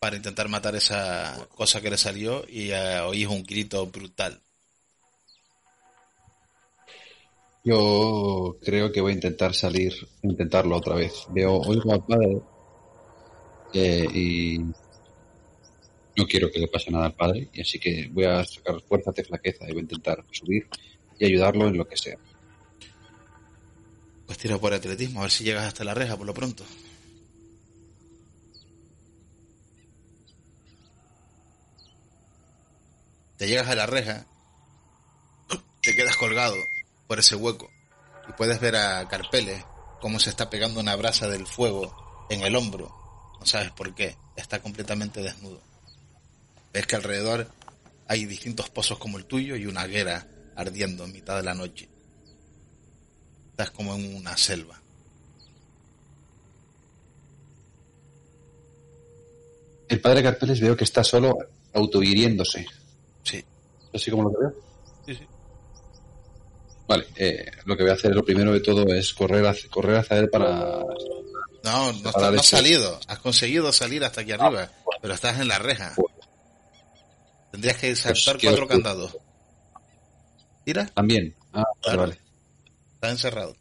para intentar matar esa cosa que le salió y eh, oís un grito brutal. Yo creo que voy a intentar salir, intentarlo otra vez. Veo, oigo al padre eh, y no quiero que le pase nada al padre, y así que voy a sacar fuerzas de flaqueza y voy a intentar subir y ayudarlo en lo que sea. Pues tira por atletismo, a ver si llegas hasta la reja por lo pronto. Te llegas a la reja, te quedas colgado por ese hueco y puedes ver a Carpele cómo se está pegando una brasa del fuego en el hombro. No sabes por qué, está completamente desnudo. Ves que alrededor hay distintos pozos como el tuyo y una hoguera ardiendo en mitad de la noche. Estás como en una selva. El padre Carpeles veo que está solo autohiriéndose. Sí. Así como lo que veo. Sí, sí. Vale, eh, lo que voy a hacer lo primero de todo es correr hacia, correr hacia él para... No, no, has salido. Has conseguido salir hasta aquí arriba, pero estás en la reja. Tendrías que saltar quiero- cuatro candados. Tira, También. Ah, vale, Claro. vale. está encerrado.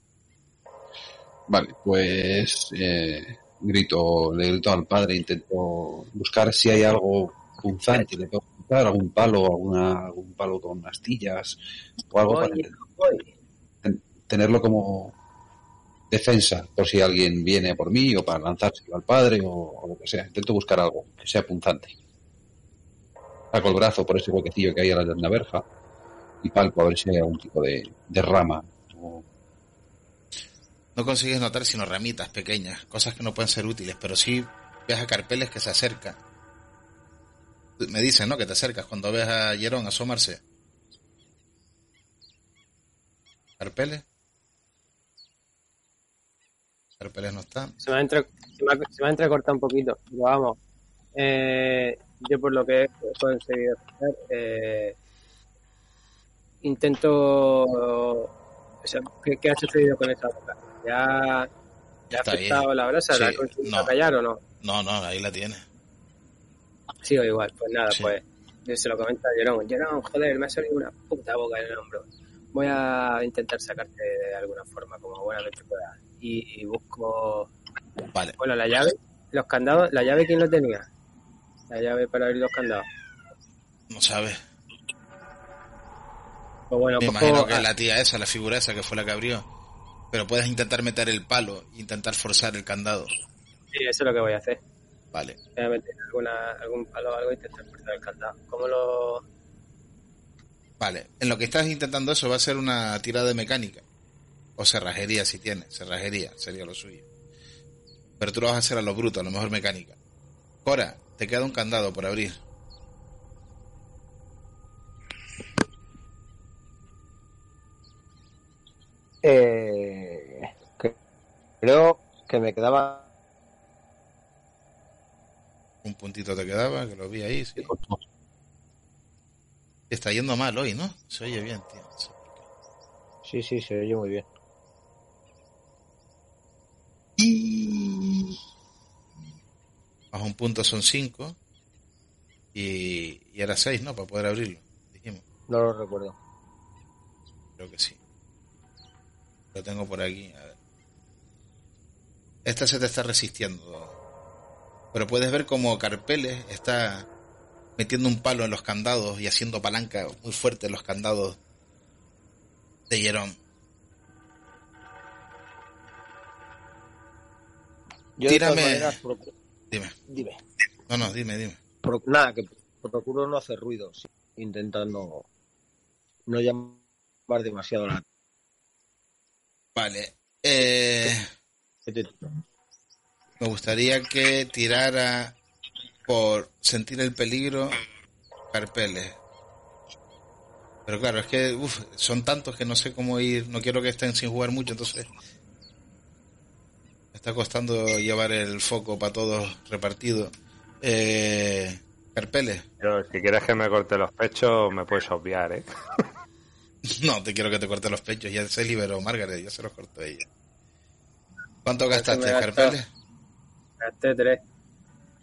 Vale, pues eh, grito, le grito al padre, intento buscar si hay algo punzante, le puedo buscar algún palo, alguna, algún palo con astillas o algo para Oye, oye. ten- tenerlo como defensa por si alguien viene por mí o para lanzárselo al padre o, o lo que sea. Intento buscar algo que sea punzante. Saco el brazo por ese huequecillo que hay a la, la verja y palpo a ver si hay algún tipo de, de rama o No consigues notar sino ramitas pequeñas, cosas que no pueden ser útiles, pero sí ves a Carpeles que se acerca. Me dicen, ¿no? Que te acercas cuando ves a Jerón asomarse. ¿Carpeles? Carpeles no está. Se me ha, entre- se me ha- se me ha entrecortado un poquito, pero vamos. Eh, yo por lo que he conseguido hacer, eh, intento... O sea, ¿qué, qué ha sucedido con esa boca? ¿Ya, ya ha afectado la brasa? ¿La Sí, ha conseguido no. callar o no? No, no, ahí la tienes. Sigo igual, pues nada, Sí. pues yo se lo comenta a Jerón. Jerón, joder, me ha salido una puta boca en el hombro. Voy a intentar sacarte de alguna forma, como buenamente pueda. Y, y busco, Vale. bueno, la llave, los candados, ¿la llave quién lo tenía? La llave para abrir los candados. No sabes. Pues bueno, Me cojo- imagino que la tía esa, la figura esa que fue la que abrió. Pero puedes intentar meter el palo e intentar forzar el candado. sí, eso es lo que voy a hacer. Vale. Voy a meter alguna, algún palo o algo e intentar forzar el candado. ¿Cómo lo...? Vale. En lo que estás intentando eso va a ser una tirada de mecánica. O cerrajería si tienes. Cerrajería sería lo suyo. Pero tú lo vas a hacer a lo bruto, a lo mejor mecánica. Cora, te queda un candado por abrir. Eh, creo que me quedaba Un puntito te quedaba, que lo vi ahí, sí. Está yendo mal hoy, ¿no? Se oye bien, tío. Sí, sí, se oye muy bien. Punto son cinco. Y, y era seis, ¿no? Para poder abrirlo. Dijimos. No lo recuerdo. Creo que sí. Lo tengo por aquí. A ver. Esta se te está resistiendo. Pero puedes ver como Carpeles está metiendo un palo en los candados y haciendo palanca muy fuerte en los candados de Jerón. Yo Tírame. de Dime. dime. No, no, dime, dime. Pro- nada, que procuro no hacer ruido, intentando no llamar demasiado la Vale. Eh, me gustaría que tirara por sentir el peligro Carpeles. Pero claro, es que uf, son tantos que no sé cómo ir. No quiero que estén sin jugar mucho, entonces. Está costando llevar el foco para todos repartido. Eh, Carpeles. Pero si quieres que me corte los pechos, me puedes obviar, ¿eh? [LAUGHS] No, te quiero que te corte los pechos. Ya se liberó Margaret, ya se los cortó ella. ¿Cuánto gastaste, Carpeles? Gasté tres.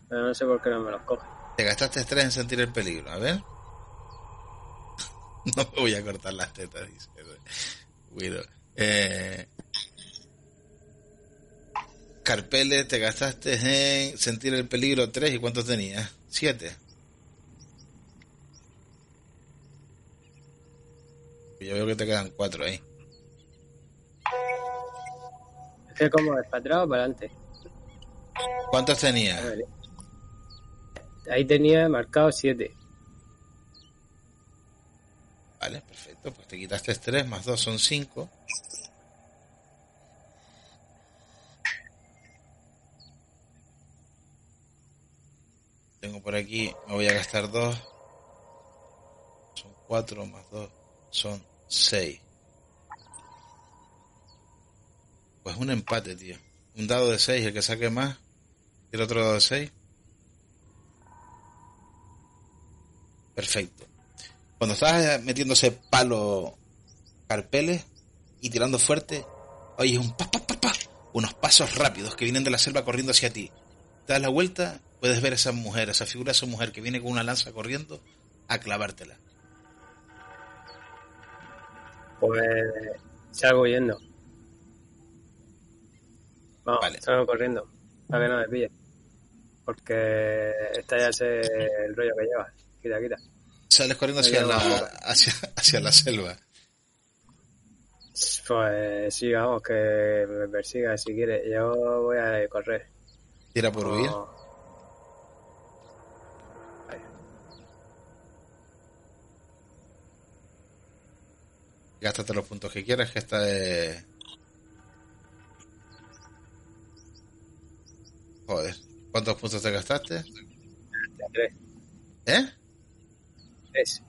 Pero no sé por qué no me los coge. Te gastaste tres en sentir el peligro. A ver. [LAUGHS] No me voy a cortar las tetas, dice. Guido. Eh, Carpele, te gastaste en sentir el peligro tres. ¿Y cuántos tenías? Siete. Yo veo que te quedan cuatro ahí. Es que como es para atrás o para adelante. ¿Cuántos tenías? Ahí tenía marcado siete. Vale, perfecto. Pues te quitaste 3 más 2 son 5. Tengo por aquí, me voy a gastar 2. Son 4 más 2 son 6. Pues un empate, tío. Un dado de 6, el que saque más. ¿Y el otro dado de 6? Perfecto. Cuando estás metiéndose palo carpeles y tirando fuerte, oyes un pa, pa, pa, pa, unos pasos rápidos que vienen de la selva corriendo hacia ti. Te das la vuelta, puedes ver a esa mujer, esa figura de esa mujer que viene con una lanza corriendo a clavártela. Pues salgo huyendo. Vamos, Vale. salgo corriendo. Para que no me pille. Porque esta ya sé el rollo que lleva. Quita, quita. Sales corriendo hacia la, hacia, hacia la selva. Pues sí, vamos, que me persiga si quiere. Yo voy a correr. Tira por huir. Gástate los puntos que quieras, que esta es... Joder. ¿Cuántos puntos te gastaste? Tres. ¿Eh? Tres.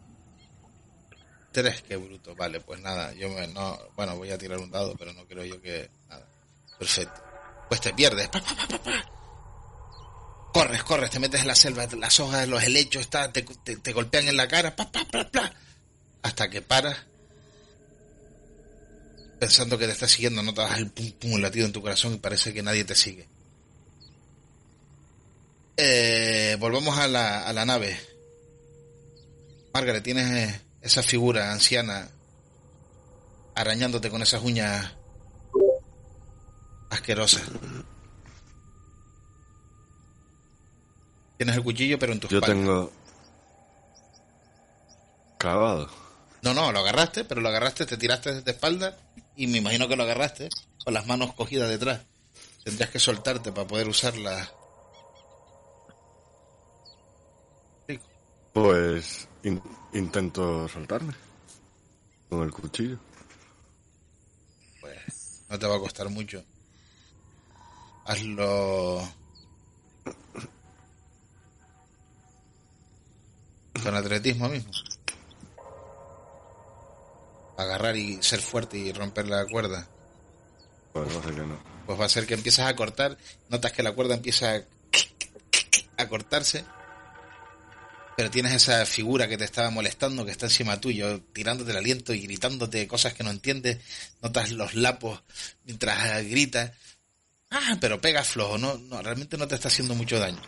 Tres, qué bruto. Vale, pues nada, yo me, no, bueno, voy a tirar un dado, pero no creo yo que nada. Perfecto. Pues te pierdes. Pa. Corres, corres, te metes en la selva, las hojas, los helechos, está, te, te, golpean en la cara, pa, pa, pa, pa, hasta que paras, pensando que te está siguiendo, no te das el pum pum el latido en tu corazón y parece que nadie te sigue. Eh, volvemos a la, a la nave. Margaret, tienes eh, esa figura anciana arañándote con esas uñas asquerosas. Tienes el cuchillo, pero en tu Yo espalda. tengo. Clavado. No, no, lo agarraste, pero lo agarraste, te tiraste de espalda y me imagino que lo agarraste con las manos cogidas detrás. Tendrías que soltarte para poder usarla. Pues in- intento soltarme. Con el cuchillo. Pues no te va a costar mucho. Hazlo con atletismo mismo. Agarrar y ser fuerte y romper la cuerda. Pues va a ser que no. Pues va a ser que empiezas a cortar, notas que la cuerda empieza a, a cortarse, pero tienes esa figura que te estaba molestando, que está encima tuyo, tirándote el aliento y gritándote cosas que no entiendes, notas los lapos mientras gritas, ah, pero pega flojo, no, no, realmente no te está haciendo mucho daño.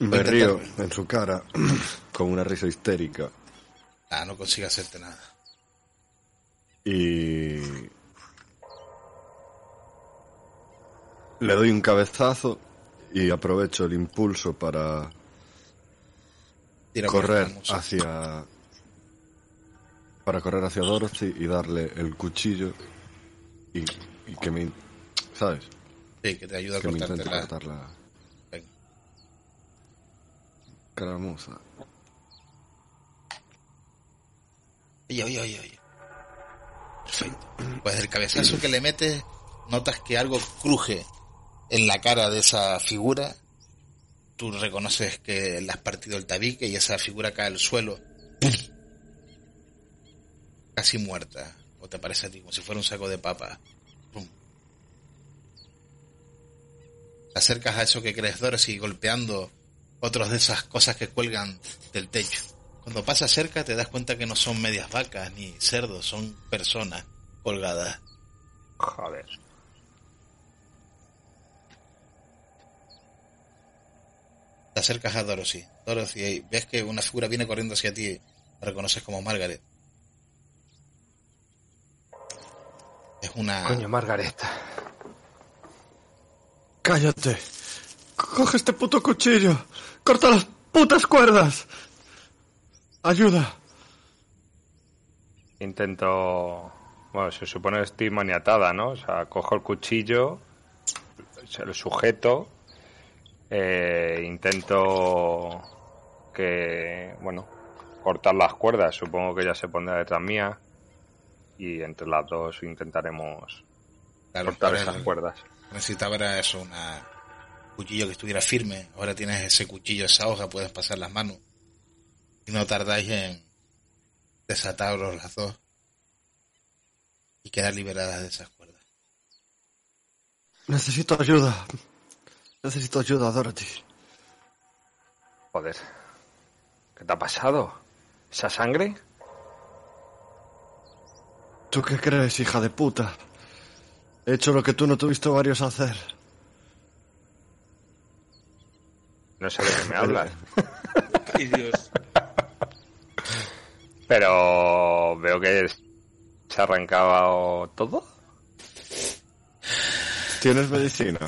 Me río en su cara [CLEARS THROAT] con una risa histérica. Ah, no consigue hacerte nada. Y. Le doy un cabezazo y aprovecho el impulso para Tira correr hacia. Para correr hacia Dorothy y darle el cuchillo y, y que me. ¿Sabes? Sí, que te ayuda a Que cortarte la... cortar la Venga. Caramuza. Oye, oye, oye, oye. Perfecto. Pues el cabezazo que le metes, notas que algo cruje en la cara de esa figura. Tú reconoces que le has partido el tabique y esa figura cae al suelo. Casi muerta. O te parece a ti, como si fuera un saco de papa. ¡Pum! Te acercas a eso que crees Dorothy golpeando otros de esas cosas que cuelgan del techo. Cuando pasas cerca te das cuenta que no son medias vacas ni cerdos, son personas colgadas. Joder. Te acercas a Dorothy. Dorothy, ves que una figura viene corriendo hacia ti. La reconoces como Margaret. Es una... Coño, Margaret. ¡Cállate! ¡Coge este puto cuchillo! ¡Corta las putas cuerdas! ¡Ayuda! Intento. Bueno, se supone que estoy maniatada, ¿no? O sea, cojo el cuchillo, se lo sujeto, eh, intento que. Bueno, cortar las cuerdas. Supongo que ella se pondrá detrás mía y entre las dos intentaremos Claro, cortar esas cuerdas. eso, una cuchillo que estuviera firme. Ahora tienes ese cuchillo, esa hoja, puedes pasar las manos. Y no tardáis en desataros las dos y quedar liberadas de esas cuerdas. Necesito ayuda. Necesito ayuda, Dorothy. Joder. ¿Qué te ha pasado? ¿Esa sangre? ¿Tú qué crees, hija de puta? He hecho lo que tú no tuviste varios a hacer. No sé de qué me hablas. [LAUGHS] Ay, Dios. Pero veo que se arrancaba todo. ¿Tienes medicina?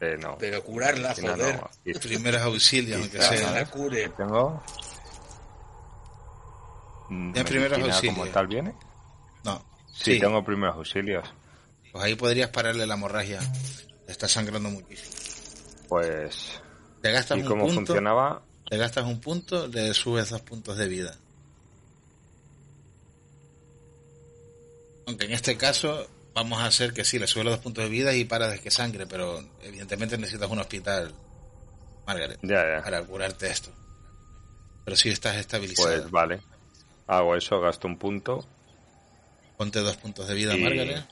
Eh, no. Pero curarla, Medicina joder. no. Primeros auxilios, aunque Que sea. la cure. Tengo. ¿Tienes primeros auxilios? como tal viene? No. Sí, tengo primeros auxilios. Pues ahí podrías pararle la hemorragia. Le está sangrando muchísimo. Pues. Te gastas ¿Y un cómo punto. funcionaba? Te gastas un punto, le subes dos puntos de vida. Aunque en este caso vamos a hacer que sí, le subes los dos puntos de vida y paras de que sangre, pero evidentemente necesitas un hospital, Margaret, Ya, ya. para curarte esto. Pero si estás estabilizado, Pues vale. Hago eso, gasto un punto ponte dos puntos de vida, y- Margaret.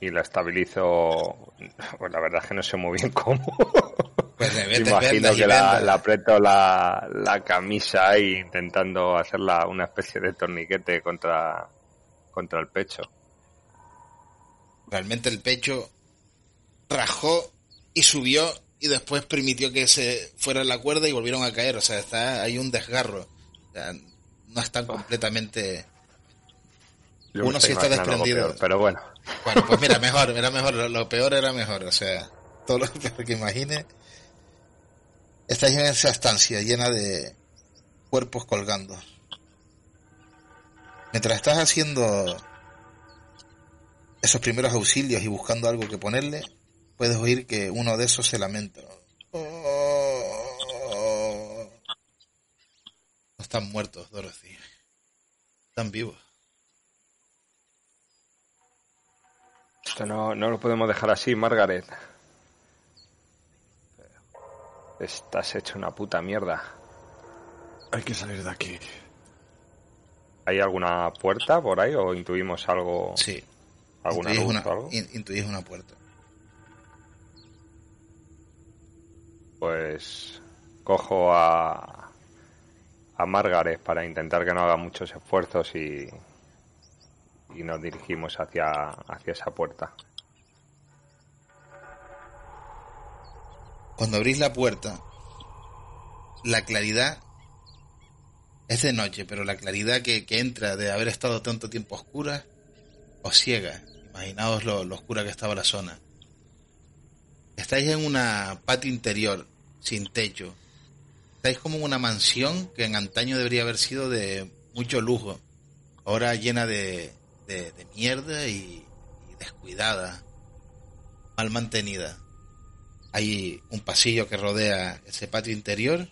Y la estabilizo. Pues la verdad es que no sé muy bien cómo. Pues Imagino que la, aprieto la, la camisa ahí intentando hacerla una especie de torniquete contra, contra el pecho. Realmente el pecho rajó y subió y después permitió que se fuera la cuerda y volvieron a caer. O sea, está hay un desgarro. O sea, no están completamente... Yo me Uno sí está desprendido. peor, pero bueno, Bueno, pues mira, mejor, era mejor. Lo, peor era mejor. O sea, todo lo [LAUGHS] peor que imagine. Estáis en esa estancia llena de cuerpos colgando. Mientras estás haciendo esos primeros auxilios y buscando algo que ponerle, puedes oír que uno de esos se lamenta. Oh. No están muertos, Dorothy. Están vivos. Esto no, no lo podemos dejar así, Margaret. Estás hecho una puta mierda. Hay que salir de aquí. ¿Hay alguna puerta por ahí o intuimos algo? Sí. ¿Alguna Intuís luz una, o algo? in- intuís una puerta. Pues cojo a, a Margaret para intentar que no haga muchos esfuerzos y, y nos dirigimos hacia, hacia esa puerta. Cuando abrís la puerta, la claridad es de noche, pero la claridad que, que entra de haber estado tanto tiempo oscura os ciega. Imaginaos lo, lo oscura que estaba la zona. Estáis en una patio interior, sin techo. Estáis como en una mansión que en antaño debería haber sido de mucho lujo. Ahora llena de, de, mierda y, y descuidada, mal mantenida. Hay un pasillo que rodea ese patio interior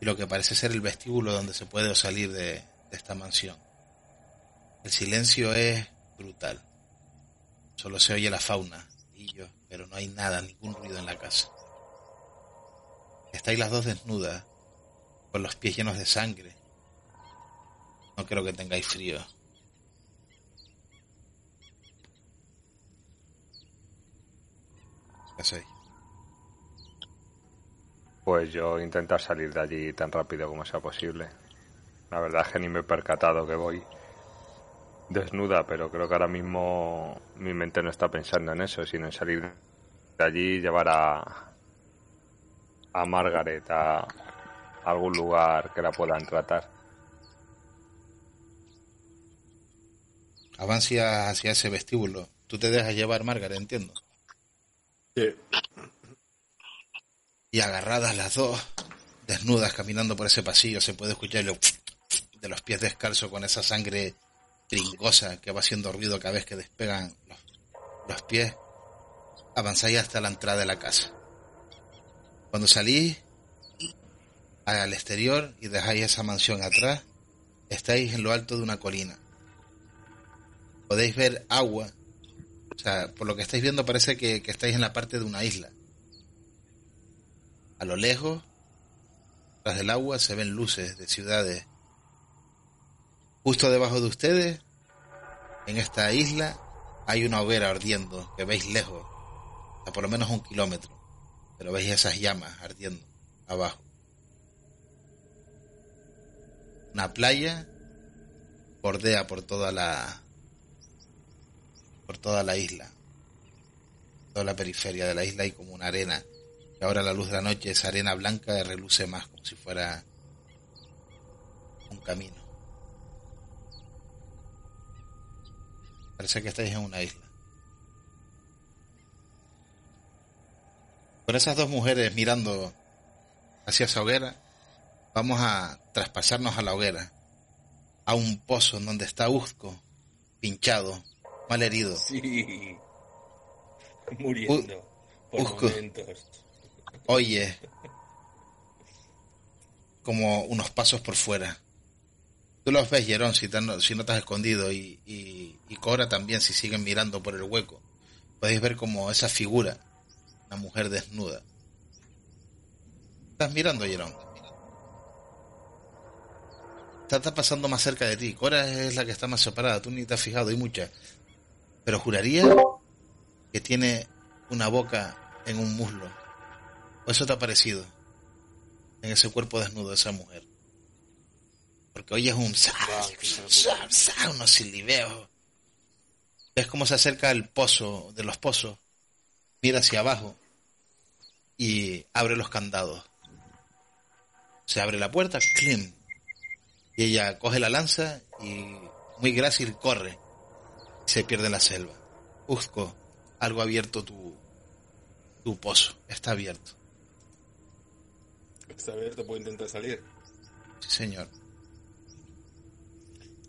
y lo que parece ser el vestíbulo donde se puede salir de, de esta mansión. El silencio es brutal. Solo se oye la fauna, grillos, pero no hay nada, ningún ruido en la casa. Estáis las dos desnudas, con los pies llenos de sangre. No creo que tengáis frío. Pues yo intentar salir de allí tan rápido como sea posible. La verdad es que ni me he percatado que voy desnuda, pero creo que ahora mismo mi mente no está pensando en eso, sino en salir de allí y llevar a, a Margaret a algún lugar que la puedan tratar. Avancia hacia ese vestíbulo. Tú te dejas llevar, Margaret, entiendo. Y agarradas las dos, desnudas, caminando por ese pasillo, se puede escuchar lo de los pies descalzos con esa sangre trincosa que va haciendo ruido cada vez que despegan los, los pies. Avanzáis hasta la entrada de la casa. Cuando salís, al exterior y dejáis esa mansión atrás, estáis en lo alto de una colina. Podéis ver agua, o sea, por lo que estáis viendo parece que, que estáis en la parte de una isla. A lo lejos, tras del agua, se ven luces de ciudades. Justo debajo de ustedes, en esta isla, hay una hoguera ardiendo que veis lejos, a por lo menos un kilómetro, pero veis esas llamas ardiendo abajo. Una playa bordea por toda la por toda la isla, toda la periferia de la isla y como una arena. Y ahora la luz de la noche esa arena blanca reluce más como si fuera un camino. Parece que estáis en una isla. Con esas dos mujeres mirando hacia esa hoguera, vamos a traspasarnos a la hoguera, a un pozo en donde está Uzco, pinchado, mal herido. Sí. [LAUGHS] Muriendo. por momentos. Oye, como unos pasos por fuera. Tú los ves, Jerón, si, si no te has escondido, y, y, y Cora también, si siguen mirando por el hueco. Podéis ver como esa figura, una mujer desnuda. ¿Estás mirando, Jerón? Está, está pasando más cerca de ti. Cora es la que está más separada, tú ni te has fijado, hay muchas. Pero juraría que tiene una boca en un muslo. ¿O eso te ha parecido? En ese cuerpo desnudo de esa mujer. Porque oyes un [LAUGHS] unos silibeos. Ves cómo se acerca al pozo de los pozos. Mira hacia abajo. Y abre los candados. Se abre la puerta, clim. Y ella coge la lanza y muy grácil corre. Se pierde en la selva. Uzco, algo abierto tu, tu pozo. Está abierto. Está abierto, puedo intentar salir. Sí, señor.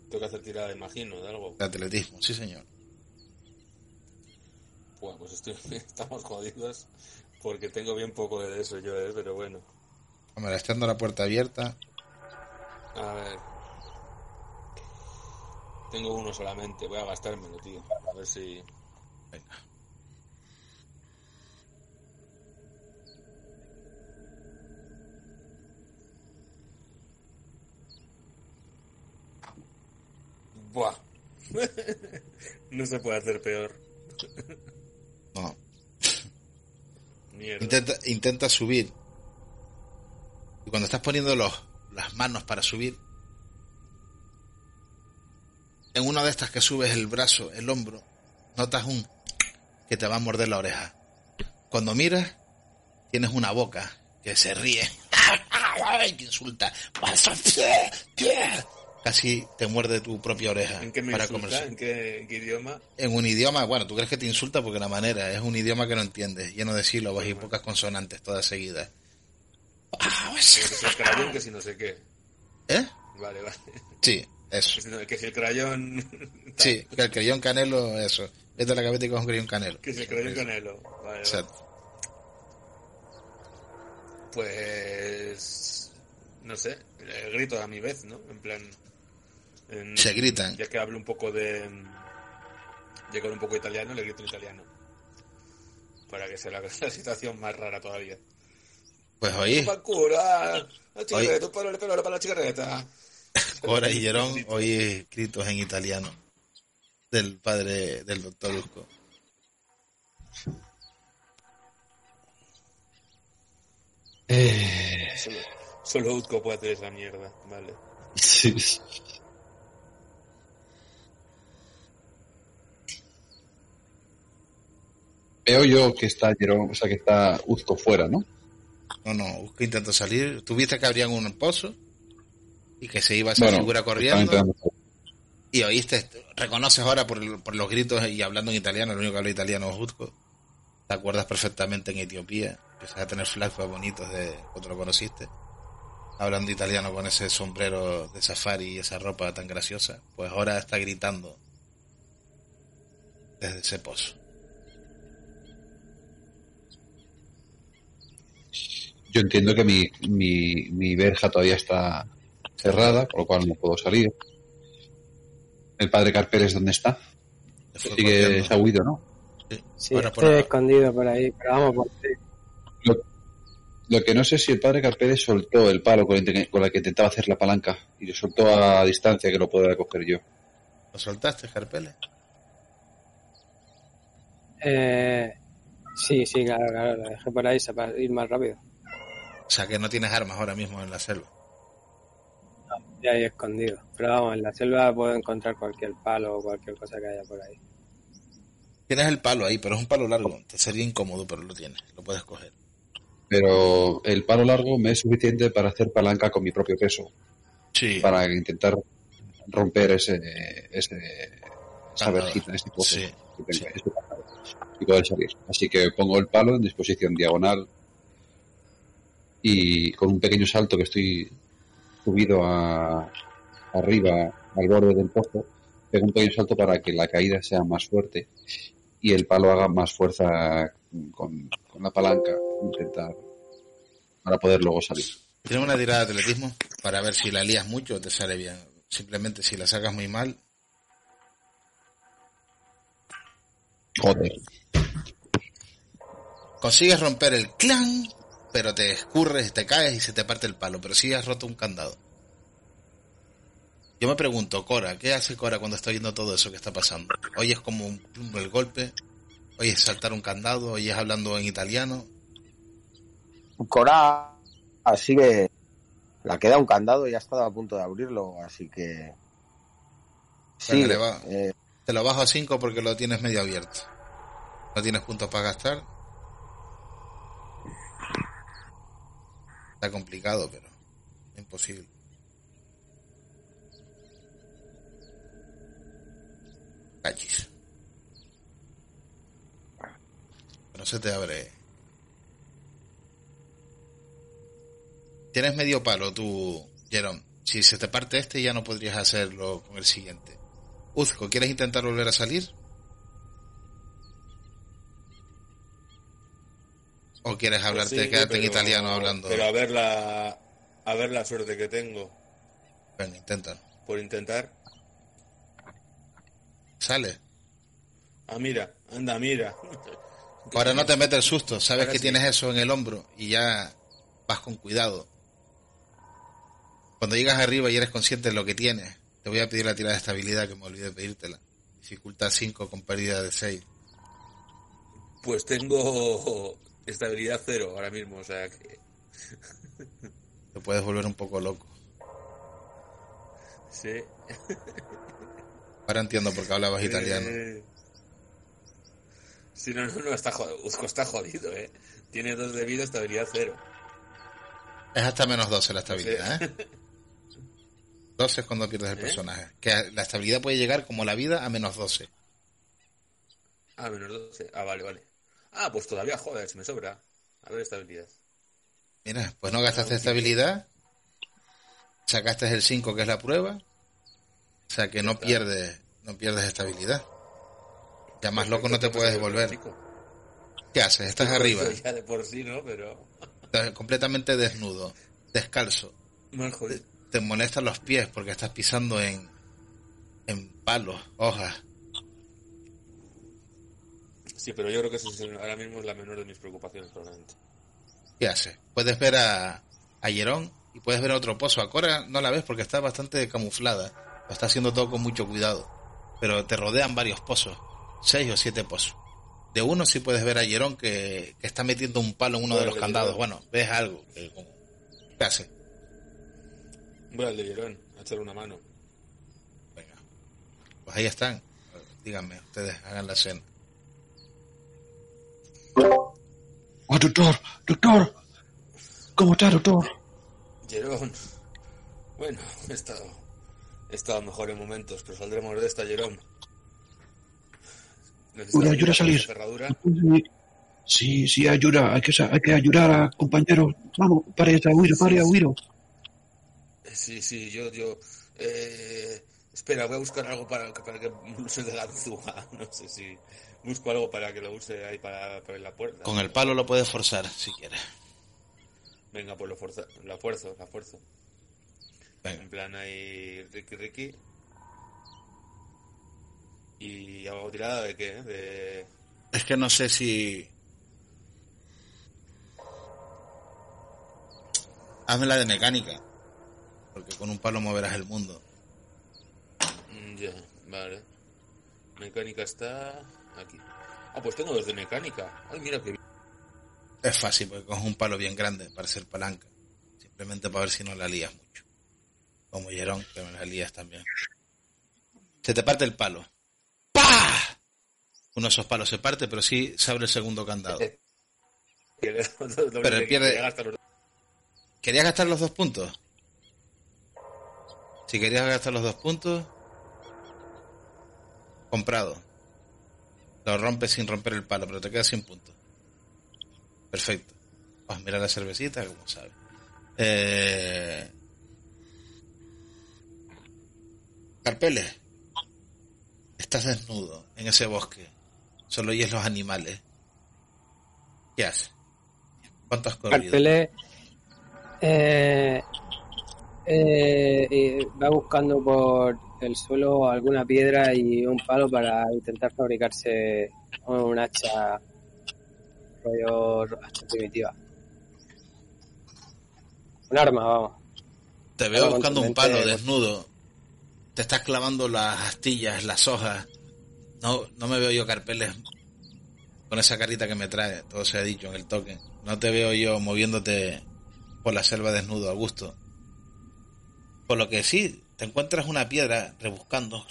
Tengo que hacer tirada, imagino, de algo. De atletismo, sí, señor. Buah, pues estoy, [LAUGHS] estamos jodidos porque tengo bien poco de eso yo, ¿eh? pero bueno. Hombre, estando la puerta abierta, A ver. Tengo uno solamente, voy a gastármelo, tío. A ver si. venga. Buah. [LAUGHS] no se puede hacer peor. No. Mierda. Intenta, intenta subir. Y cuando estás poniendo los, las manos para subir, en una de estas que subes el brazo, el hombro, notas un que te va a morder la oreja. Cuando miras, tienes una boca que se ríe, [LAUGHS] te insulta. Casi te muerde tu propia oreja ¿En qué me para insulta? comerse. ¿En qué, idioma? en un idioma, bueno, tú crees que te insulta porque la manera es un idioma que no entiendes, lleno de sílabos y pocas consonantes todas seguidas. Ah, Que que si no sé qué. ¿Eh? Vale, vale. Sí, eso. Que si, el crayón. [LAUGHS] Sí, que el creyón canelo, eso. Vete a la cabeza y coge un creyón canelo. Que si el crayón canelo. Vale, vale. Exacto. Pues. No sé. eh, grito a mi vez, ¿no? En plan. en- Se gritan. Ya que hablo un poco de. Ya que hablo un poco de italiano, le grito en italiano. Para que sea la, [LAUGHS] la situación más rara todavía. Pues oí, ¡Pancura! La Oye. chicarreta, para, para, para la chicarreta. Cora y Jerón, oí gritos en italiano del padre del doctor Usco. Solo, solo Utco puede hacer esa mierda, vale. Sí. Veo yo que está Jerón, o sea que está Uzco fuera, ¿no? No, no, Usco intentó salir. Tuviste que abrían un pozo y que se iba esa Bueno, figura corriendo. Y oíste, reconoces ahora por, por los gritos y hablando en italiano, el único que habla italiano es Uzco. Te acuerdas perfectamente en Etiopía, empiezas a tener flashbacks bonitos de cuando lo conociste. Hablando italiano con ese sombrero de safari y esa ropa tan graciosa. Pues ahora está gritando desde ese pozo. Yo entiendo que mi, mi, mi verja todavía está cerrada, por lo cual no puedo salir. El padre Carperes, ¿dónde está? Sigue, se ha huido, ¿no? Sí. Estoy ahora. escondido por ahí, pero vamos por ti. Lo, lo que no sé es si el padre Carperes soltó el palo con el, que- con el que intentaba hacer la palanca y lo soltó a distancia que lo pueda coger yo. ¿Lo soltaste, Carpele? Eh, sí, sí, claro, claro, lo dejé por ahí para ir más rápido. O sea, que no tienes armas ahora mismo en la selva. Ya ahí escondido. Pero vamos, en la selva puedo encontrar cualquier palo o cualquier cosa que haya por ahí. Tienes el palo ahí, pero es un palo largo. Te sería incómodo, pero lo tienes. Lo puedes coger. Pero el palo largo me es suficiente para hacer palanca con mi propio peso, Sí. para intentar romper ese, ese esa verjita, este pozo Sí, que tengo, sí. este y poder salir. Así que pongo el palo en disposición diagonal y con un pequeño salto que estoy subido a, arriba al borde del pozo, pego un pequeño salto para que la caída sea más fuerte y el palo haga más fuerza con, con la palanca, intentar para poder luego salir. Tienes una tirada de atletismo para ver si la lías mucho o te sale bien. Simplemente si la sacas muy mal, Joder. consigues romper el clan, pero te escurres, te caes y se te parte el palo. Pero sí has roto un candado. Yo me pregunto, Cora, ¿qué hace Cora cuando está viendo todo eso que está pasando? Hoy es como un el golpe, hoy es saltar un candado, hoy es hablando en italiano. Cora sigue. La queda un candado y ha estado a punto de abrirlo, así que. Sí, Venga, le va. eh, Te lo bajo a 5 porque lo tienes medio abierto. No tienes puntos para gastar. Está complicado, pero imposible. Cachis. No se te abre. Tienes medio palo tú, Jerome. Si se te parte este ya no podrías hacerlo con el siguiente. Uzco, ¿quieres intentar volver a salir? ¿O quieres hablarte, Pues sí, quedarte en italiano hablando? Pero a ver la, a ver la suerte que tengo Venga, inténtalo. por intentar. Sale. Ah, mira, anda, mira. Ahora no te metes el susto, sabes Ahora que sí. tienes eso en el hombro y ya vas con cuidado. Cuando llegas arriba y eres consciente de lo que tienes, te voy a pedir la tirada de estabilidad que me olvidé de pedírtela. Dificultad 5 con pérdida de 6. Pues tengo estabilidad cero ahora mismo, o sea que. Te puedes volver un poco loco. Sí. Ahora entiendo por qué hablabas italiano. Eh, Sí, no, no, no, está jodido. Uzco está jodido, eh. Tiene dos de vida, estabilidad cero. Es hasta menos 12 la estabilidad, ¿eh? [LAUGHS] 12 es cuando pierdes el ¿Eh? personaje. Que la estabilidad puede llegar como la vida a menos 12. Ah, menos 12. Ah, vale, vale. Ah, pues todavía, joder, me sobra. A ver, estabilidad. Mira, pues no gastaste estabilidad. Sacaste el 5 que es la prueba. O sea que no pierdes, no pierdes estabilidad. Ya más loco no te puedes volver. Chico. ¿Qué haces? Estás arriba, Ya de por sí, ¿no? Pero. estás completamente desnudo, descalzo. Te molestan los pies porque estás pisando en, en palos, hojas. Sí, pero yo creo que eso es- ahora mismo es la menor de mis preocupaciones, probablemente. ¿Qué haces? Puedes ver a, a Yerón y puedes ver a otro pozo. A Cora no la ves porque está bastante camuflada. Lo está haciendo todo con mucho cuidado. Pero te rodean varios pozos. Seis o siete pozos. De uno sí puedes ver a Yerón que, que está metiendo un palo en uno de los candados. Bueno, ves algo. que- ¿Qué hace? Voy al de Llerón, a echarle una mano. Venga. Pues ahí están. Díganme, ustedes hagan la escena. Oh, doctor, doctor. ¿Cómo está, doctor? Llerón. Bueno, he estado, he estado mejor en momentos, pero saldremos de esta, Llerón. Uy, ayuda a salir. Sí, sí, ayuda. Hay que, hay que ayudar a compañeros. Vamos, pare a huir, pare a huir. Eh, Sí, sí, yo, yo. Eh, espera, voy a buscar algo para, para que use de ganzúa. No sé si. Busco algo para que lo use ahí para, para la puerta. Con el palo lo puedes forzar si quieres. Venga, pues lo, forza, la fuerzo, la fuerzo. Venga. En plan ahí, Ricky Ricky. Y hago tirada de qué? De... Es que no sé si. Hazme la de mecánica. Porque con un palo moverás el mundo. Mm, Ya, vale. Mecánica está aquí. Ah, pues tengo dos de mecánica. Ay, mira que Es fácil porque coges un palo bien grande para ser palanca. Simplemente para ver si no la lías mucho. Como Jerón, que me la lías también. Se te parte el palo. ¡Pah! Uno de esos palos se parte, pero sí se abre el segundo candado. [LAUGHS] [LAUGHS] Pero él pierde- ¿Querías gastar los dos puntos? Si querías gastar los dos puntos, comprado. Lo rompes sin romper el palo, pero te quedas sin puntos. Perfecto. Pues mira la cervecita, como sabes. Eh... Carpeles, estás desnudo en ese bosque. Solo oyes los animales. ¿Qué haces? ¿Cuánto has corrido? Carpeles eh, eh, va buscando por el suelo alguna piedra y un palo para intentar fabricarse un hacha rollo hacha primitiva. Un arma, vamos. Te veo buscando un palo pues. desnudo. Te estás clavando las astillas, las hojas. No, no me veo yo carpeles con esa carita que me trae, todo se ha dicho en el toque. No te veo yo moviéndote por la selva desnudo a gusto. Por lo que sí, te encuentras una piedra rebuscando,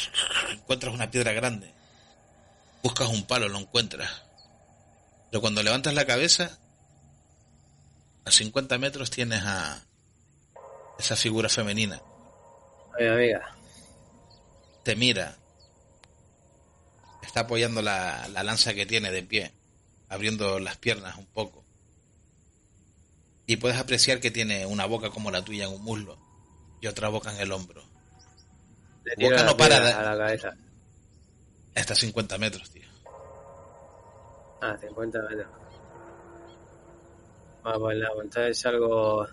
encuentras una piedra grande. Buscas un palo, lo encuentras. Pero cuando levantas la cabeza, a 50 metros tienes a esa figura femenina. Mi amiga. te mira, está apoyando la, la lanza que tiene de pie, abriendo las piernas un poco. Y puedes apreciar que tiene una boca como la tuya en un muslo y otra boca en el hombro. Boca no para de- a la cabeza. Está a 50 metros, tío. Ah, 50 metros. Bueno, pues pues entonces salgo,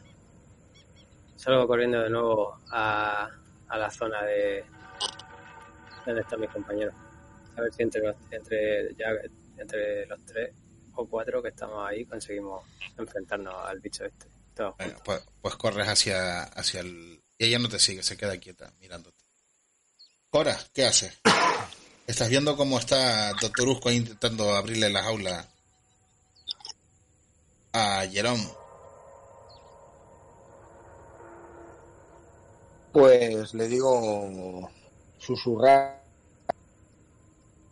salgo corriendo de nuevo a, a la zona de donde están mis compañeros. A ver si entre los, entre, ya, entre los tres o cuatro que estamos ahí conseguimos enfrentarnos al bicho este. Pues, pues corres hacia, hacia el... Y ella no te sigue, se queda quieta mirándote. Cora, ¿qué haces? Estás viendo cómo está Doctor Usco ahí intentando abrirle la jaula a Jerón. Pues le digo susurrar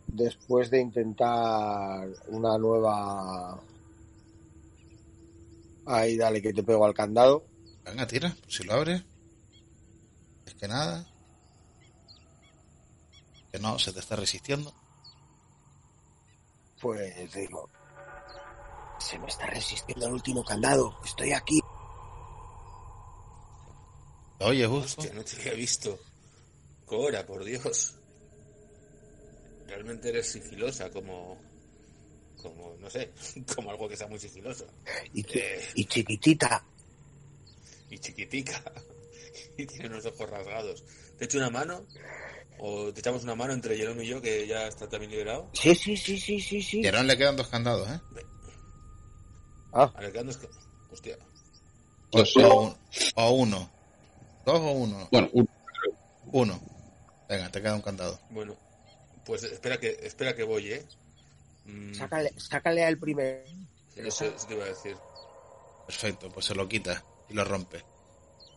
después de intentar una nueva... Ahí dale que te pego al candado. Venga, tira, si lo abres. Es que nada. Que no, se te está resistiendo. Pues digo, se me está resistiendo el último candado. Estoy aquí. ¿Lo oyes, Usco? Hostia, no te había visto. Cora, por Dios. Realmente eres sigilosa, como. Como, no sé, [LAUGHS] como algo que sea muy sigiloso. Y, chi- Eh. y chiquitita. Y chiquitica. [LAUGHS] Y tiene unos ojos rasgados. ¿Te echo una mano? ¿O te echamos una mano entre Jerome y yo, que ya está también liberado? Sí, sí, sí, sí, sí, sí. Jerón le quedan dos candados, ¿eh? Ah, A ver, quedan dos que- Hostia. O, un- o uno. Dos o uno. Bueno, un- Uno. Venga, te queda un candado. Bueno, pues espera que, espera que voy, ¿eh? Mm, sácale, sácale al primer. eso, eso te iba a decir. Perfecto, pues se lo quita y lo rompe.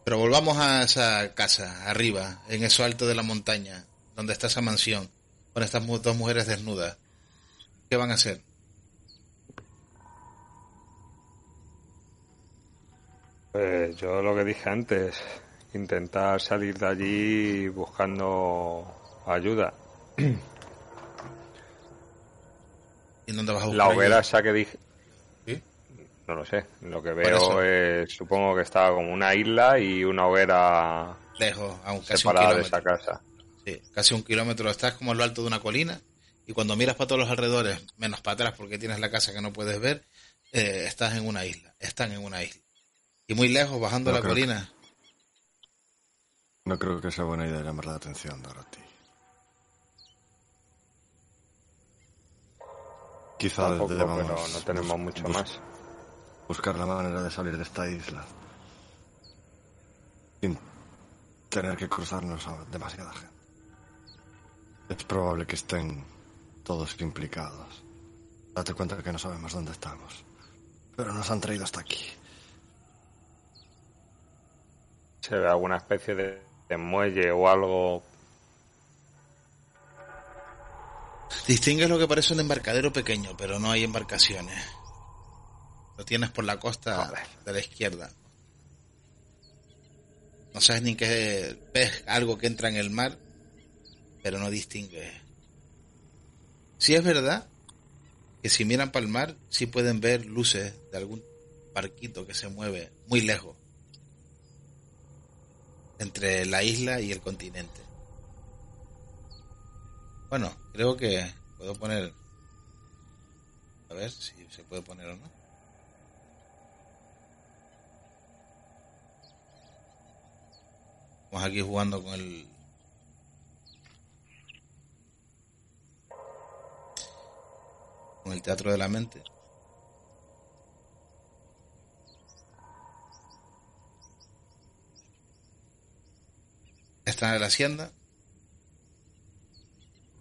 Pero volvamos a esa casa, arriba, en eso alto de la montaña, donde está esa mansión, con estas dos mujeres desnudas. ¿Qué van a hacer? Pues yo lo que dije antes, intentar salir de allí buscando ayuda. [CLEARS THROAT] ¿Y dónde vas a buscar La hoguera esa que dije, ¿Sí? no lo sé, lo que veo es, supongo que estaba como una isla y una hoguera Lejos, a un, casi un separada de esa casa. Sí, casi un kilómetro. Estás como en lo alto de una colina y cuando miras para todos los alrededores, menos para atrás porque tienes la casa que no puedes ver, eh, estás en una isla. Están en una isla. Y muy lejos, bajando No la que- colina. No creo que sea buena idea llamar la atención, Dorothy. Quizá Tampoco, debamos pero no tenemos mucho bus- más. Buscar la manera de salir de esta isla. Sin tener que cruzarnos a demasiada gente. Es probable que estén todos implicados. Date cuenta que no sabemos dónde estamos. Pero nos han traído hasta aquí. Se ve alguna especie de, de muelle o algo. Distingues lo que parece un embarcadero pequeño, pero no hay embarcaciones. Lo tienes por la costa de la izquierda. No sabes ni qué ves algo que entra en el mar, pero no distingues. Sí es verdad que si miran para el mar, sí pueden ver luces de algún barquito que se mueve muy lejos entre la isla y el continente. Bueno, creo que puedo poner. A ver si se puede poner o no. Vamos aquí jugando con el. El teatro de la mente. Está en la hacienda.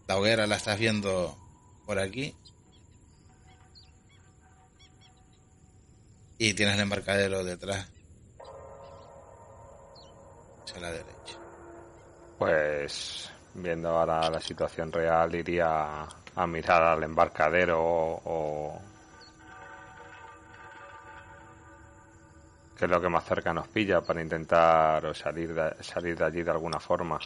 La hoguera la estás viendo por aquí. Y tienes el embarcadero detrás. Hacia la derecha. Pues viendo ahora la situación real iría a mirar al embarcadero o, o qué es lo que más cerca nos pilla para intentar salir de, salir de allí de alguna forma.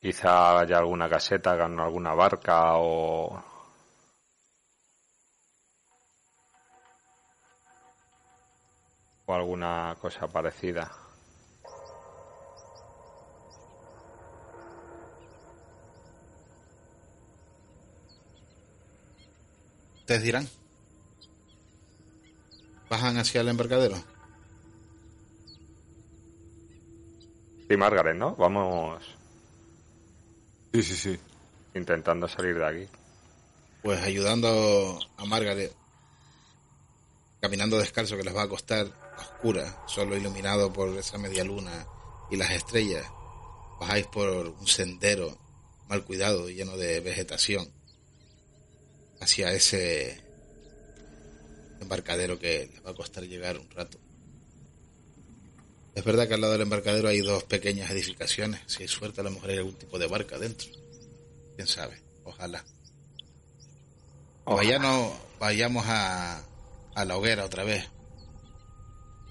Quizá haya alguna caseta alguna barca o o alguna cosa parecida. Ustedes dirán. Bajan hacia el embarcadero. Sí, Margaret, ¿no? Vamos Sí, sí, sí. intentando salir de aquí. Pues ayudando a Margaret. Caminando descalzo que les va a costar a oscura, solo iluminado por esa media luna y las estrellas. Bajáis por un sendero mal cuidado y lleno de vegetación hacia ese embarcadero que les va a costar llegar un rato. Es verdad que al lado del embarcadero hay dos pequeñas edificaciones. Si hay suerte, a lo mejor hay algún tipo de barca dentro. Quién sabe, ojalá. Vayamos, vayamos a, a la hoguera otra vez.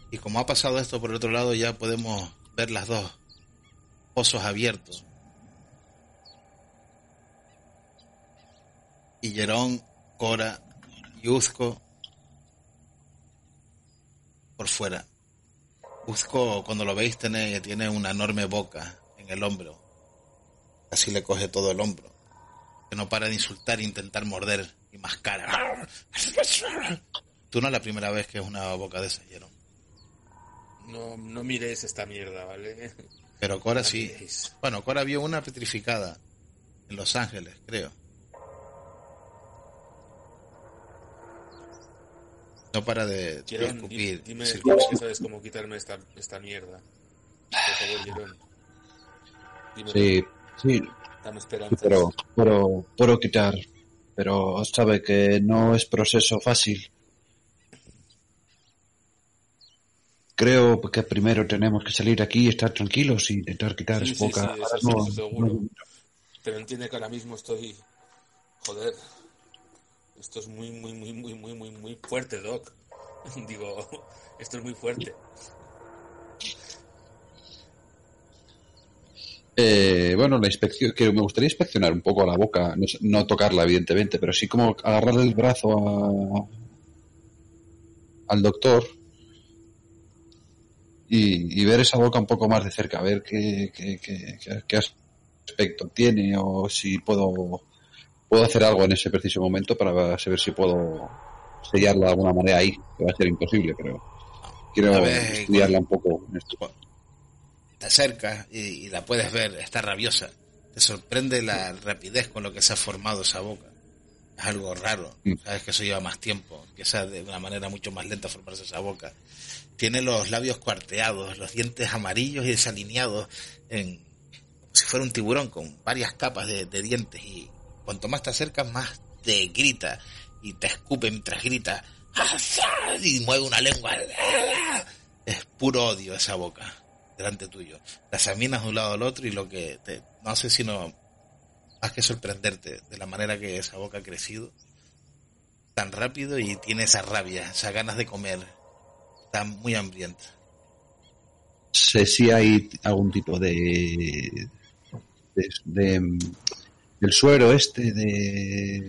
Y como ha pasado esto por el otro lado, ya podemos ver las dos pozos abiertos. Y Gerón, Cora y Uzco por fuera. Uzco, cuando lo veis, tiene, tiene una enorme boca en el hombro. Casi le coge todo el hombro. Que no para de insultar e intentar morder y mascar. Tú no es la primera vez que es una boca de esa, Gerón. No, no miréis esta mierda, ¿vale? Pero Cora sí. Bueno, Cora vio una petrificada en Los Ángeles, creo. No para de, Jerón, escupir. dime que sabes cómo quitarme esta, esta mierda. Por favor, Jerón. Dime, Sí, sí, dame esperanzas. pero puedo, puedo quitar. Pero sabe que no es proceso fácil. Creo que primero tenemos que salir aquí, estar tranquilos y intentar quitar Sí, eso No, eso seguro. no- Pero entiende que ahora mismo estoy... Joder. Esto es muy, muy, muy, muy, muy, muy, muy fuerte, Doc. [LAUGHS] Digo, esto es muy fuerte. Eh, bueno, la inspección, que me gustaría inspeccionar un poco la boca, no, no tocarla evidentemente, pero sí como agarrarle el brazo a, al doctor y, ver esa boca un poco más de cerca, a ver qué aspecto tiene o si puedo, puedo hacer algo en ese preciso momento para saber si puedo sellarla de alguna manera ahí, que va a ser imposible, pero quiero vez, estudiarla un poco en esto. te acercas y, y la puedes ver, está rabiosa. Te sorprende la rapidez con lo que se ha formado esa boca. Es algo raro. Mm. Sabes que eso lleva más tiempo. Empieza de una manera mucho más lenta a formarse esa boca. Tiene los labios cuarteados, los dientes amarillos y desalineados, en, como si fuera un tiburón con varias capas de, de dientes. Y cuanto más te acercas, más te grita y te escupe mientras grita. Y mueve una lengua. Es puro odio esa boca delante tuyo. Las examinas de un lado al otro y lo que te, no hace sino más que sorprenderte de la manera que esa boca ha crecido tan rápido y tiene esa rabia, esas ganas de comer. Está muy hambrienta. sé si hay algún tipo de, de, de- del suero este de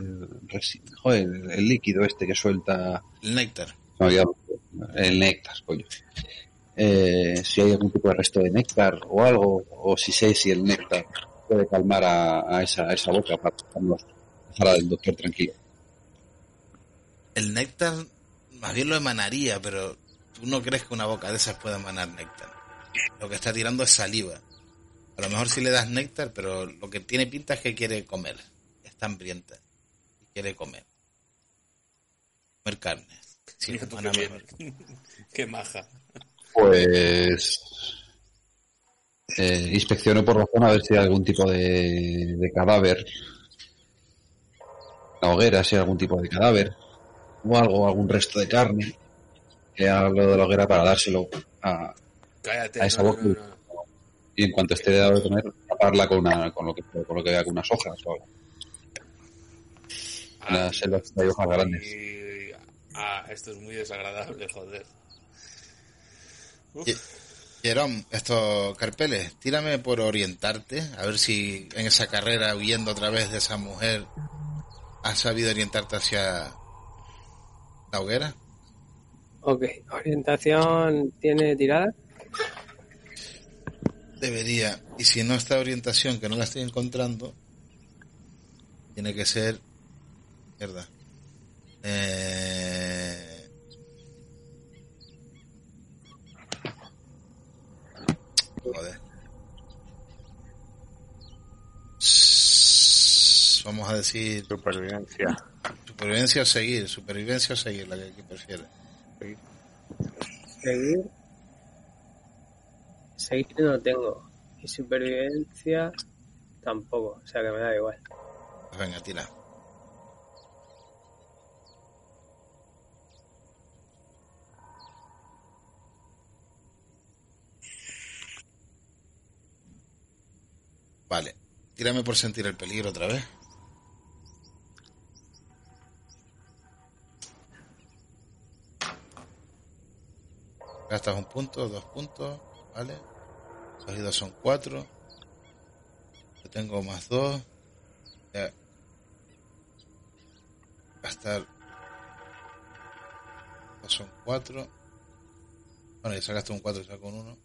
joder, el líquido este que suelta El néctar. no, ya- el néctar coño Eh, si hay algún tipo de resto de néctar o algo o si sé si el néctar puede calmar a, a esa, a esa boca para dejar al doctor tranquilo El néctar más bien lo emanaría, pero tú no crees que una boca de esas pueda emanar néctar. Lo que está tirando es saliva. A lo mejor sí le das néctar, pero lo que tiene pinta es que quiere comer. Está hambrienta. Y quiere comer. Comer carne. Sí, [LAUGHS] qué maja. Pues eh, inspecciono por la zona a ver si hay algún tipo de, de cadáver. La hoguera, si hay algún tipo de cadáver. O algo, algún resto de carne. Que hablo de la hoguera para dárselo a, Cállate. A esa no, boca. no, no. Y en cuanto esté dado de comer, taparla con, una, con, lo que, con lo que vea, con unas hojas o algo. Ah, Las hojas grandes. Ah, esto es muy desagradable, joder. Jerón, esto, Carpeles, tírame por orientarte, a ver si en esa carrera huyendo otra vez de esa mujer has sabido orientarte hacia la hoguera. Ok, orientación tiene tirada. Debería. Y si no está orientación, que no la estoy encontrando, tiene que ser. Mierda. Eh... Joder. Vamos a decir Supervivencia. supervivencia o seguir, supervivencia o seguir, la que, que prefiere. Seguir. Seguir no tengo. Y supervivencia tampoco. O sea que me da igual. Venga, tira. Vale. Tírame por sentir el peligro otra vez. Gastas un punto, dos puntos, ¿vale? Los son cuatro. Yo tengo más dos. Ya. Gastar. Estos son cuatro. Bueno, ya sacaste un cuatro, saco un uno.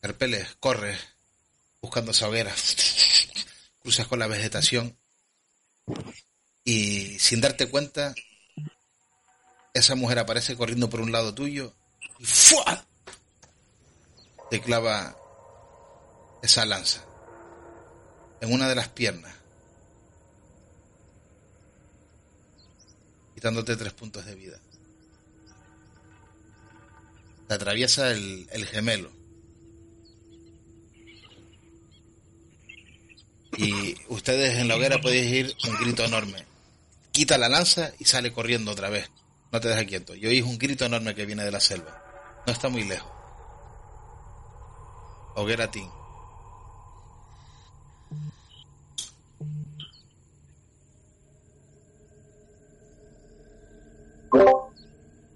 Carpeles, corre. Buscando hoguera. [LAUGHS] Cruzas con la vegetación. Y sin darte cuenta, esa mujer aparece corriendo por un lado tuyo. Y ¡fua! te clava esa lanza en una de las piernas, quitándote tres puntos de vida. Te atraviesa el, el gemelo. Y ustedes en la hoguera podéis ir un grito enorme. Quita la lanza y sale corriendo otra vez. No te dejes quieto. Y oís un grito enorme que viene de la selva. No está muy lejos. Hoguera Team.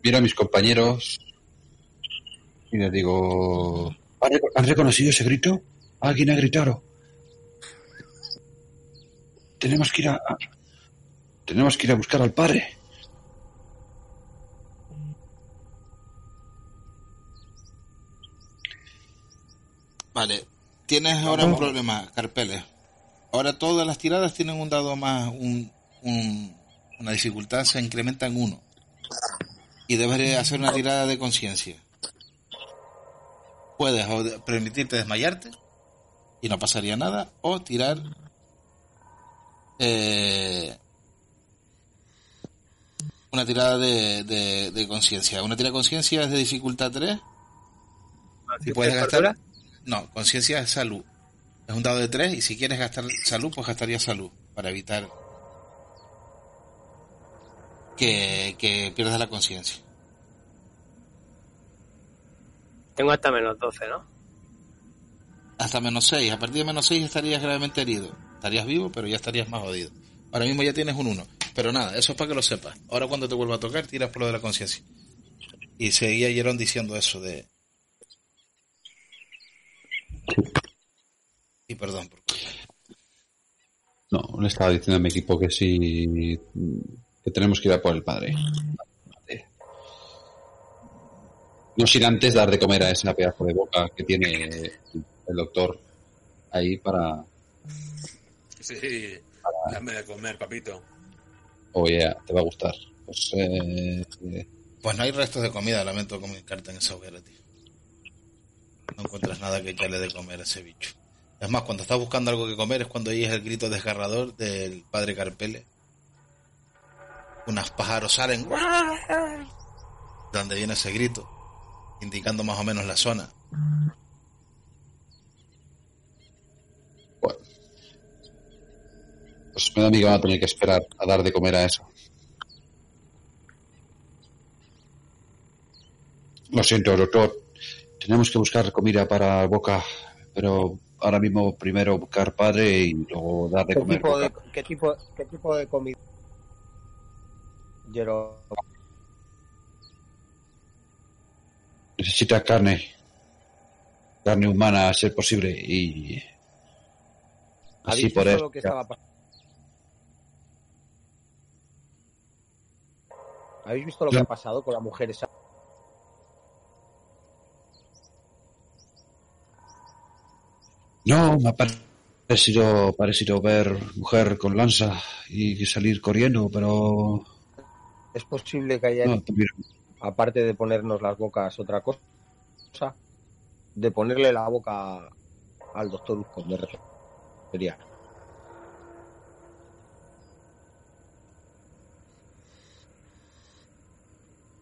Miro a mis compañeros y les digo, ¿han reco- han reconocido ese grito? ¿Alguien ha gritado? Tenemos que ir a- tenemos que ir a buscar al padre. Vale. Tienes ahora un problema, Carpeles. Ahora todas las tiradas tienen un dado más, un un- una dificultad se incrementa en uno. Y debes de hacer una tirada de conciencia. Puedes o permitirte desmayarte y no pasaría nada, o tirar eh, una tirada de, de, de conciencia. Una tirada de conciencia es de dificultad 3 y puedes gastar. No, conciencia es salud. Es un dado de 3 y si quieres gastar salud, pues gastaría salud para evitar que, que pierdas la conciencia. Tengo hasta menos 12, ¿no? Hasta menos 6. A partir de menos 6 estarías gravemente herido. Estarías vivo, pero ya estarías más jodido. Ahora mismo ya tienes un 1. Pero nada, eso es para que lo sepas. Ahora cuando te vuelva a tocar, tiras por lo de la conciencia. Y seguía Jerón diciendo eso de... Y perdón por No, le estaba diciendo a mi equipo que sí. que tenemos que ir a por el padre. No sin antes dar de comer a esa pedazo de boca que tiene el doctor ahí para. Sí, dame de comer, papito. Oye, te va a gustar. Pues, eh, Pues no hay restos de comida, lamento comunicarte en esa hoguera, tío. No encuentras nada que echarle de comer a ese bicho. Es más, cuando estás buscando algo que comer es cuando oyes el grito desgarrador del padre Carpele. Unos pájaros salen. ¿De dónde viene ese grito? Indicando más o menos la zona. bueno. Pues me da a a tener que esperar a dar de comer a eso. Lo siento, doctor. Tenemos que buscar comida para Boca, pero ahora mismo primero buscar padre y luego dar de ¿Qué comer. tipo de, Boca. qué, tipo, ¿Qué tipo de comida? Necesita carne. Carne humana, a ser posible, y así ¿habéis por visto eso. lo que estaba? ¿Habéis visto lo que ha pasado con la mujer esa? No, me ha parecido, parecido ver mujer con lanza y salir corriendo, pero Es posible que haya, no, aparte de ponernos las bocas, otra cosa, de ponerle la boca al doctor Usco, me refería.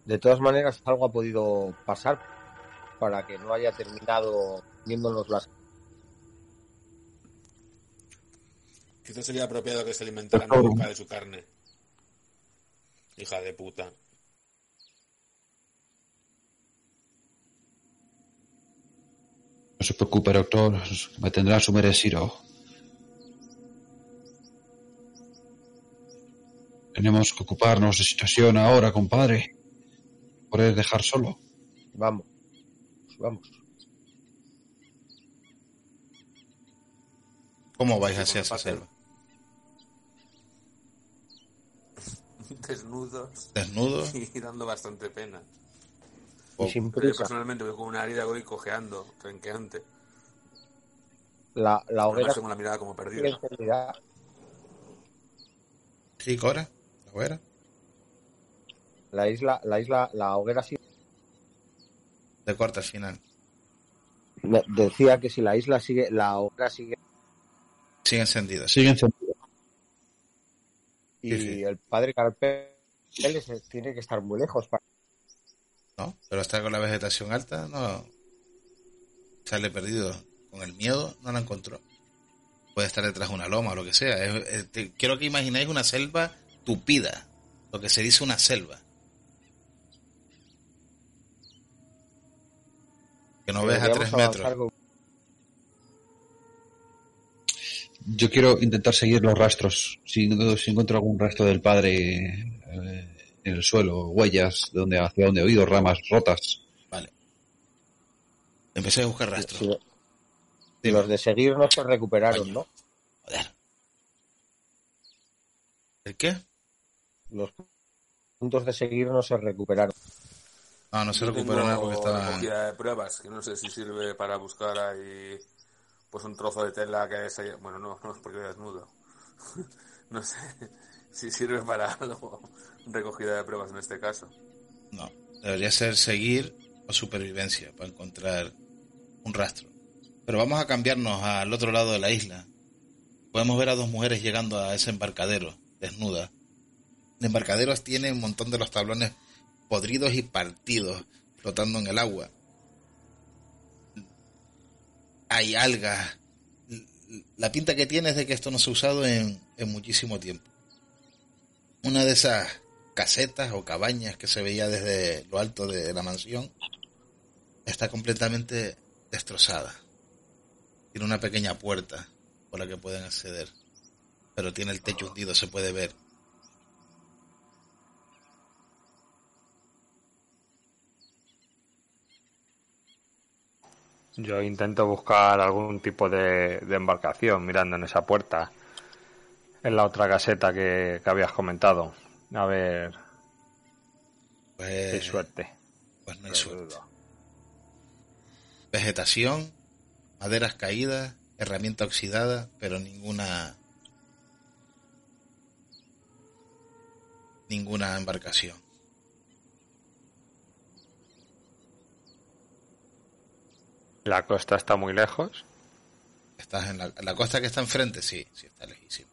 De todas maneras, algo ha podido pasar para que no haya terminado viéndonos las Quizás sería apropiado que se alimentara la boca de su carne. Hija de puta. no se preocupe, doctor, me tendrá su merecido. Tenemos que ocuparnos de situación ahora, compadre. Poder dejar solo. Vamos, vamos. ¿Cómo vais hacia esa selva? Desnudos ¿Desnudo? [LAUGHS] y dando bastante pena. Y sin Yo personalmente voy con una herida voy cojeando, renqueante. La, la hoguera tengo la mirada como perdida. encendida. ¿Sí, Cora? ¿La hoguera? La isla, la isla, la hoguera sigue. De corta al final. me- Decía que si la isla sigue, la hoguera sigue Sigue encendida. Sigue encendido. Y Sí, sí. el padre Carpel tiene que estar muy lejos. para- ¿no? Pero está con la vegetación alta, no. Sale perdido. Con el miedo, no la encontró. Puede estar detrás de una loma o lo que sea. Es- es- te- quiero que imaginéis una selva tupida. Lo que se dice una selva. Que no ves a tres metros. con- Yo quiero intentar seguir los rastros. Si, si encuentro algún rastro del padre eh, en el suelo, huellas, de donde, hacia donde he oído, ramas rotas. Vale. Empecé a buscar rastros. si- Dime. los de seguir no se recuperaron. ¿no? Joder. ¿El qué? Los puntos de seguir no se recuperaron. No, no se nada porque estaba... de pruebas, que no sé si sirve para buscar ahí pues un trozo de tela que ahí- bueno no, [LAUGHS] no es porque desnudo. [LAUGHS] no sé si sirve para [LAUGHS] algo recogida de pruebas en este caso. No, debería ser seguir o supervivencia para encontrar un rastro. Pero vamos a cambiarnos al otro lado de la isla. Podemos ver a dos mujeres llegando a ese embarcadero, desnudas. El embarcadero tiene un montón de los tablones podridos y partidos flotando en el agua. Hay algas. La pinta que tiene es de que esto no se ha usado en, en muchísimo tiempo. Una de esas casetas o cabañas que se veía desde lo alto de la mansión está completamente destrozada. Tiene una pequeña puerta por la que pueden acceder, pero tiene el techo hundido, se puede ver. Yo intento buscar algún tipo de, de embarcación mirando en esa puerta, en la otra caseta que, que habías comentado. A ver, Pues, qué suerte. pues no hay suerte. Vegetación, maderas caídas, herramienta oxidada, pero ninguna ninguna embarcación. La costa está muy lejos. Estás en la, la costa que está enfrente, sí, sí está lejísimo.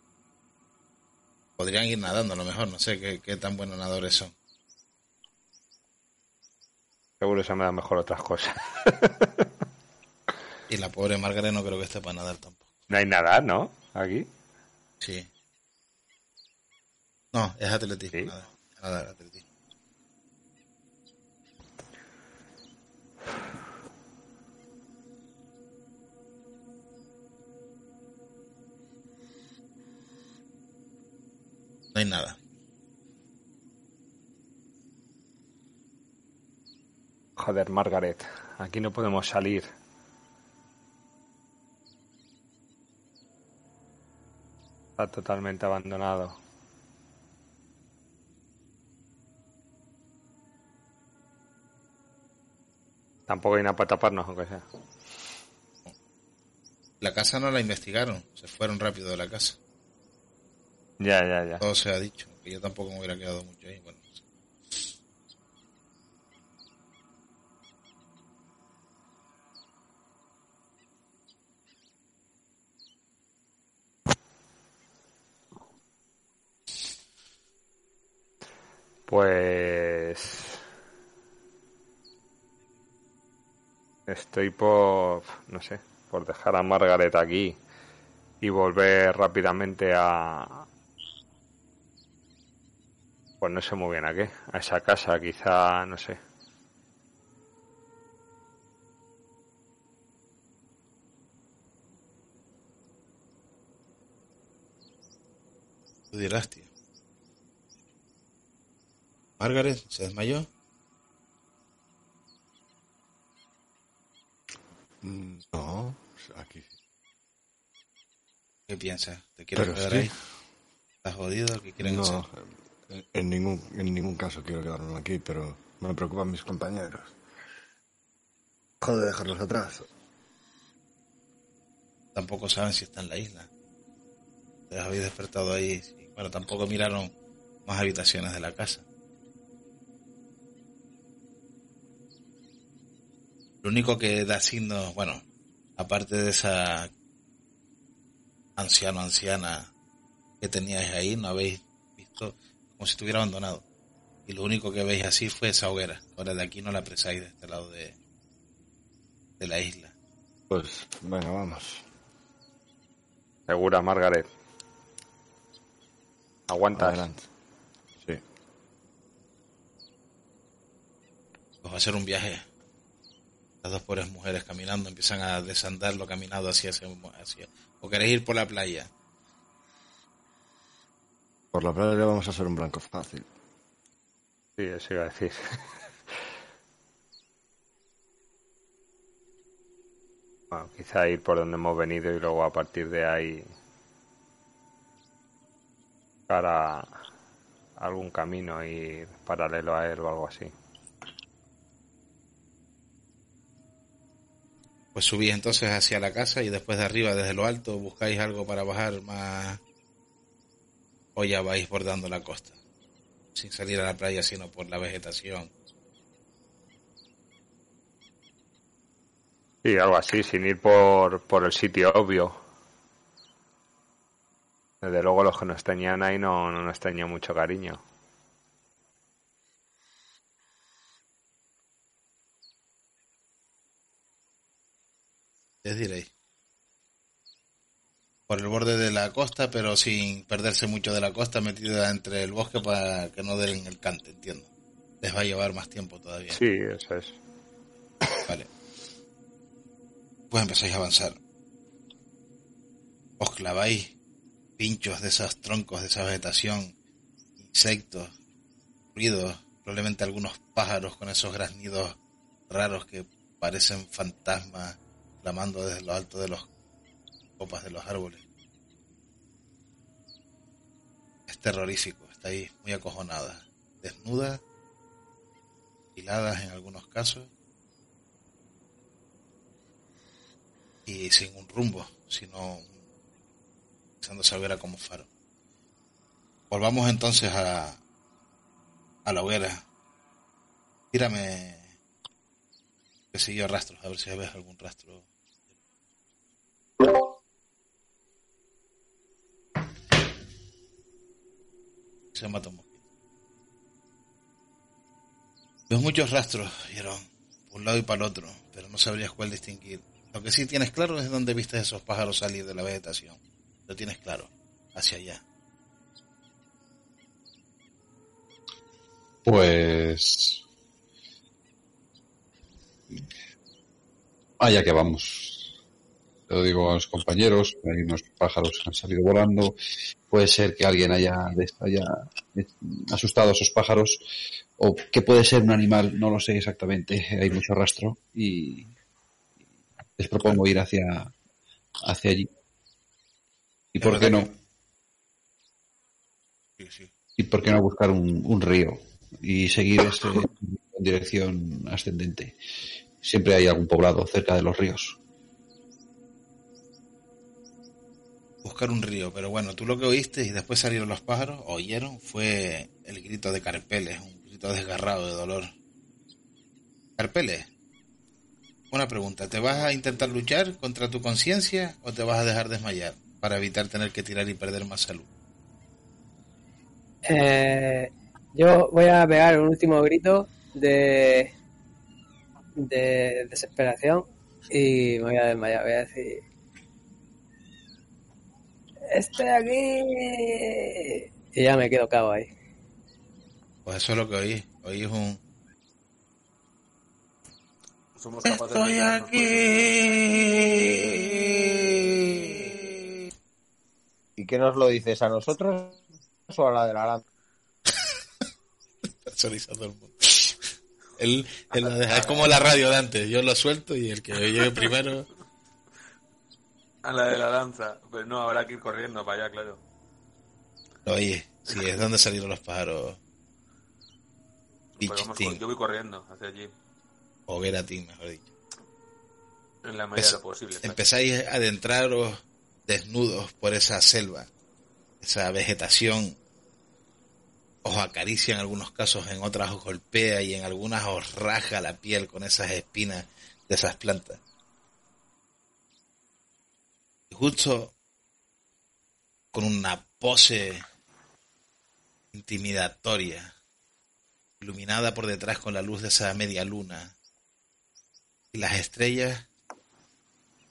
Podrían ir nadando a lo mejor, no sé qué, qué tan buenos nadadores son. Seguro se me dan mejor otras cosas. Y la pobre Margaret no creo que esté para nadar tampoco. No hay nada, ¿no? Aquí. Sí. No, es atletismo, ¿Sí? atletismo. No hay nada. Joder, Margaret. Aquí no podemos salir. Está totalmente abandonado. Tampoco hay nada para taparnos, aunque sea. La casa no la investigaron, se fueron rápido de la casa. Ya, ya, ya. Todo se ha dicho, que yo tampoco me hubiera quedado mucho ahí. Bueno. Pues... Estoy por... no sé, por dejar a Margaret aquí y volver rápidamente a... Pues no sé muy bien a qué, a esa casa quizá, no sé. Dirás, tío. Margaret se desmayó. Mm, No, aquí. ¿Qué piensas? ¿Te quieres Pero quedar sí. ahí? ¿Estás jodido? ¿Qué quieren? No, en- en ningún, en ningún caso quiero quedarme aquí, pero me preocupan mis compañeros. Joder, dejarlos atrás. Tampoco saben si está en la isla. Les habéis despertado ahí. Bueno, tampoco miraron más habitaciones de la casa. Lo único que da signos, bueno, aparte de esa anciano anciana que teníais ahí, no habéis visto como si estuviera abandonado. Y lo único que veis así fue esa hoguera. Ahora de aquí no la apresáis de este lado de, de la isla. Pues venga, vamos. Segura, Margaret. Aguantas. Adelante. Sí. Pues va a ser un viaje. Las dos pobres mujeres caminando empiezan a desandar lo caminado hacia ese... Hacia, o queréis ir por la playa. Por la playa vamos a ser un blanco fácil. Sí, eso iba a decir. [LAUGHS] Bueno, quizá ir por donde hemos venido y luego a partir de ahí para algún camino ir paralelo a él o algo así. Pues subís entonces hacia la casa y después de arriba, desde lo alto, buscáis algo para bajar más... o ya vais bordando la costa, sin salir a la playa sino por la vegetación. Sí, algo así, sin ir por, por el sitio obvio. Desde luego los que nos tenían ahí no, no nos tenían mucho cariño. Les diréis. Por el borde de la costa, pero sin perderse mucho de la costa, metida entre el bosque para que no den el cante, entiendo. Les va a llevar más tiempo todavía. Sí, eso es. Vale. Pues empezáis a avanzar. Os claváis pinchos de esos troncos, de esa vegetación, insectos, ruidos, probablemente algunos pájaros con esos graznidos raros que parecen fantasmas clamando desde lo alto de los copas de los árboles. Terrorífico, estáis muy acojonadas, desnudas, hiladas en algunos casos, y sin un rumbo, sino empezando a ver como faro. Volvamos entonces a, a la hoguera. Tírame que siguió rastros, a ver si ves algún rastro. Se mata un mosquito. Ves muchos rastros, vieron, por un lado y para el otro, pero no sabrías cuál distinguir. Lo que sí tienes claro es dónde viste esos pájaros salir de la vegetación. Lo tienes claro, hacia allá. Pues... Allá que vamos. Lo digo a los compañeros, hay unos pájaros que han salido volando. Puede ser que alguien haya, haya asustado a esos pájaros o que puede ser un animal, no lo sé exactamente. Hay mucho rastro y les propongo ir hacia, hacia allí. ¿Y por qué no? ¿Y por qué no buscar un, un río y seguir ese, en dirección ascendente? Siempre hay algún poblado cerca de los ríos. Buscar un río, pero bueno, tú lo que oíste y después salieron los pájaros, oyeron, fue el grito de Carpeles, un grito desgarrado de dolor. Carpeles, una pregunta, ¿te vas a intentar luchar contra tu conciencia o te vas a dejar desmayar para evitar tener que tirar y perder más salud? Eh, yo voy a pegar un último grito de, de desesperación y me voy a desmayar. Voy a decir: ¡Estoy aquí! Y ya me quedo cabo ahí. Pues eso es lo que oí. Oí un. Somos capaces Estoy de aquí. ¿Y qué nos lo dices a nosotros o a la de la [LAUGHS] todo el mundo. Es como la radio de antes. Yo lo suelto y el que llegue primero. A la de la danza. Pues no, habrá que ir corriendo para allá, claro. Oye. Sí, es donde salieron los pájaros. Pues vamos, yo voy corriendo hacia allí. O Veratín, mejor dicho. En la medida de lo posible. empezáis a adentraros desnudos por esa selva, esa vegetación. Os acaricia en algunos casos, en otras os golpea y en algunas os raja la piel con esas espinas de esas plantas. Justo con una pose intimidatoria, iluminada por detrás con la luz de esa media luna, y las estrellas,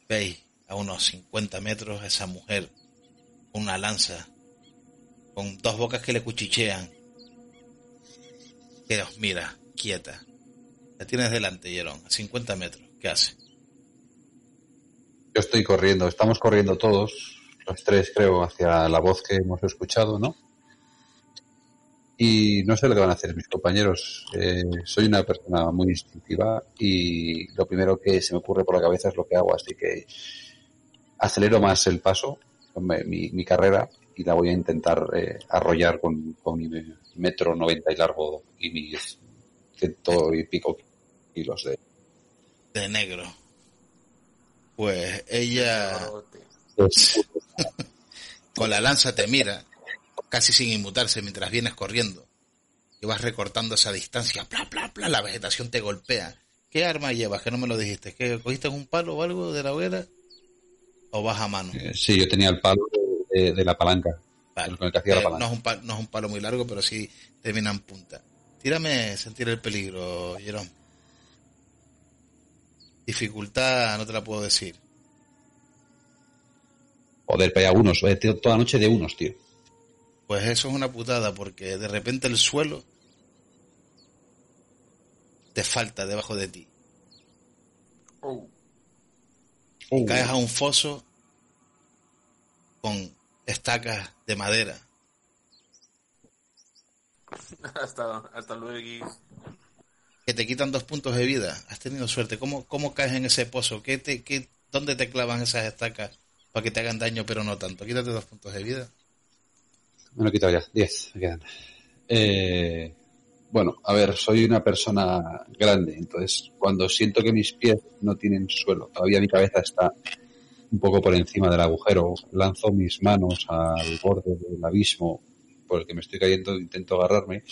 veis a unos 50 metros a esa mujer con una lanza, con dos bocas que le cuchichean, que os mira, quieta. La tienes delante, Jerón, a 50 metros. ¿Qué hace? Yo estoy corriendo, estamos corriendo todos, los tres creo, hacia la voz que hemos escuchado, ¿no? Y no sé lo que van a hacer mis compañeros. Eh, soy una persona muy instintiva y lo primero que se me ocurre por la cabeza es lo que hago, así que acelero más el paso, mi, mi carrera, y la voy a intentar eh, arrollar con, con mi metro noventa y largo y mis ciento y pico kilos de... De negro. Pues ella Gorrote. con la lanza te mira, casi sin inmutarse mientras vienes corriendo. Y vas recortando esa distancia, bla, bla, bla, la vegetación te golpea. ¿Qué arma llevas? Que no me lo dijiste. ¿Que cogiste un palo o algo de la hoguera? ¿O vas a mano? Eh, sí, yo tenía el palo de, de la palanca. Vale. Con el que hacía la Eh, palanca. no, es un palo, no es un palo muy largo, pero sí termina en punta. Tírame sentir el peligro, Jerón. Dificultad, no te la puedo decir. Joder, pero hay unos, eh, tío, toda la noche de unos, tío. Pues eso es una putada, porque de repente el suelo te falta debajo de ti. Oh. Y caes a un foso con estacas de madera. [LAUGHS] hasta, hasta luego. Que te quitan dos puntos de vida. Has tenido suerte. ¿Cómo, cómo caes en ese pozo? ¿Qué te, qué, ¿Dónde te clavan esas estacas para que te hagan daño, pero no tanto? Quítate dos puntos de vida. Me lo he quitado ya, 10 me quedan. Eh, bueno, a ver, soy una persona grande, entonces cuando siento que mis pies no tienen suelo, todavía mi cabeza está un poco por encima del agujero, lanzo mis manos al borde del abismo por el que me estoy cayendo, intento agarrarme,